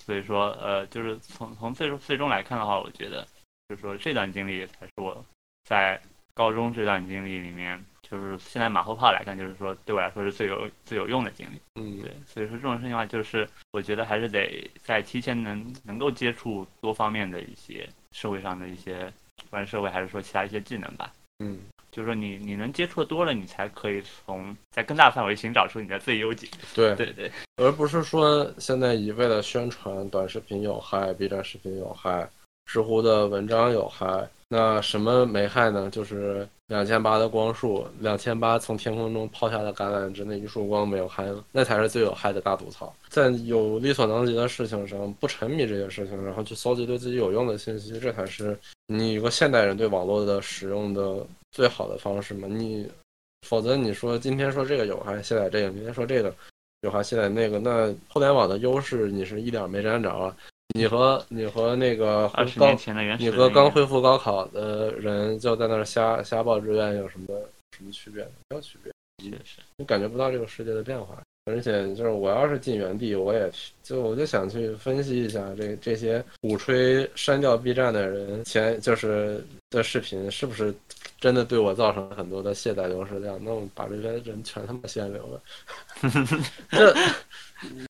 所以说呃，就是从从最终最终来看的话，我觉得就是说这段经历才是我在高中这段经历里面，就是现在马后炮来看，就是说对我来说是最有最有用的经历。嗯，对，所以说这种事情的话，就是我觉得还是得在提前能能够接触多方面的一些社会上的一些，不管社会还是说其他一些技能吧。嗯，就是说你你能接触的多了，你才可以从在更大范围寻找出你的最优解。对，对对，而不是说现在一味的宣传短视频有害，B 站视频有害，知乎的文章有害。那什么没害呢？就是两千八的光束，两千八从天空中抛下的橄榄枝那一束光没有害了？那才是最有害的大毒草。在有力所能及的事情上不沉迷这些事情，然后去搜集对自己有用的信息，这才是你一个现代人对网络的使用的最好的方式嘛。你否则你说今天说这个有害，卸载这个，明天说这个有害，卸载那个，那互联网的优势你是一点没沾着啊。你和你和那个刚二十年前的原始你和刚恢复高考的人就在那儿瞎瞎报志愿有什么什么区别？没有区别，确实，你感觉不到这个世界的变化。而且就是我要是进原地，我也就我就想去分析一下这这些鼓吹删掉 B 站的人前就是的视频是不是真的对我造成了很多的卸载流失量？那我把这些人全他妈限流了。<laughs> 这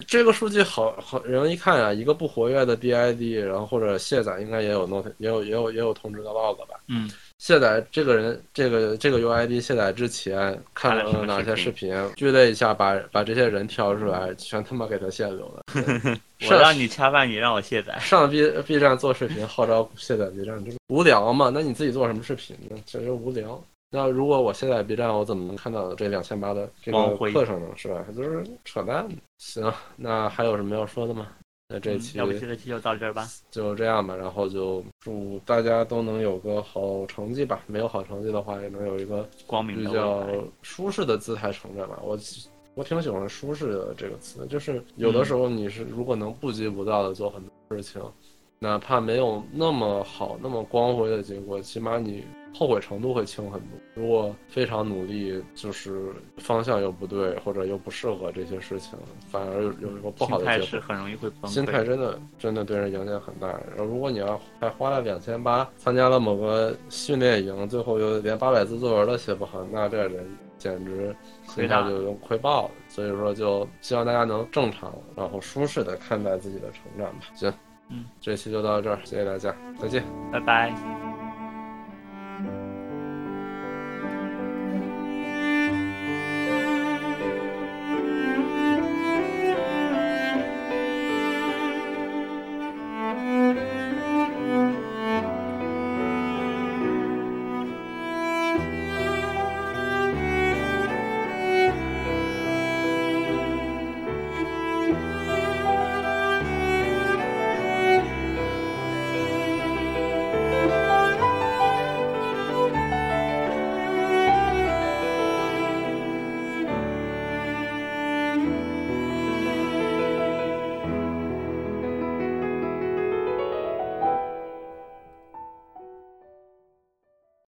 这个数据好好人一看啊，一个不活跃的 BID，然后或者卸载应该也有 not 也有也有也有通知的 log 吧？嗯，卸载这个人这个这个 UID 卸载之前看看了哪些视视频，聚类一下把把这些人挑出来，全他妈给他限流了。<laughs> 我让你恰饭，你让我卸载。上 B B 站做视频号召卸载 B 站，这 <laughs> 无聊嘛？那你自己做什么视频呢？这就无聊。那如果我卸载 B 站，我怎么能看到这两千八的这个课程呢？是吧？就是扯淡。行，那还有什么要说的吗？那这期嗯要不这期就到这儿吧。就这样吧，然后就祝大家都能有个好成绩吧。没有好成绩的话，也能有一个光明比较。舒适的姿态成长吧。我我挺喜欢“舒适”的这个词，就是有的时候你是如果能不急不躁的做很多事情，哪怕没有那么好、那么光辉的结果，起码你后悔程度会轻很多。如果非常努力，就是方向又不对，或者又不适合这些事情，反而有一个不好心态的结果。是很容易会崩溃。心态真的真的对人影响很大。然后如果你要还花了两千八参加了某个训练营，最后又连八百字作文都写不好，那这人简直心态就用亏爆了。所以说，就希望大家能正常然后舒适的看待自己的成长吧。行，嗯，这期就到这儿，谢谢大家，再见。拜拜。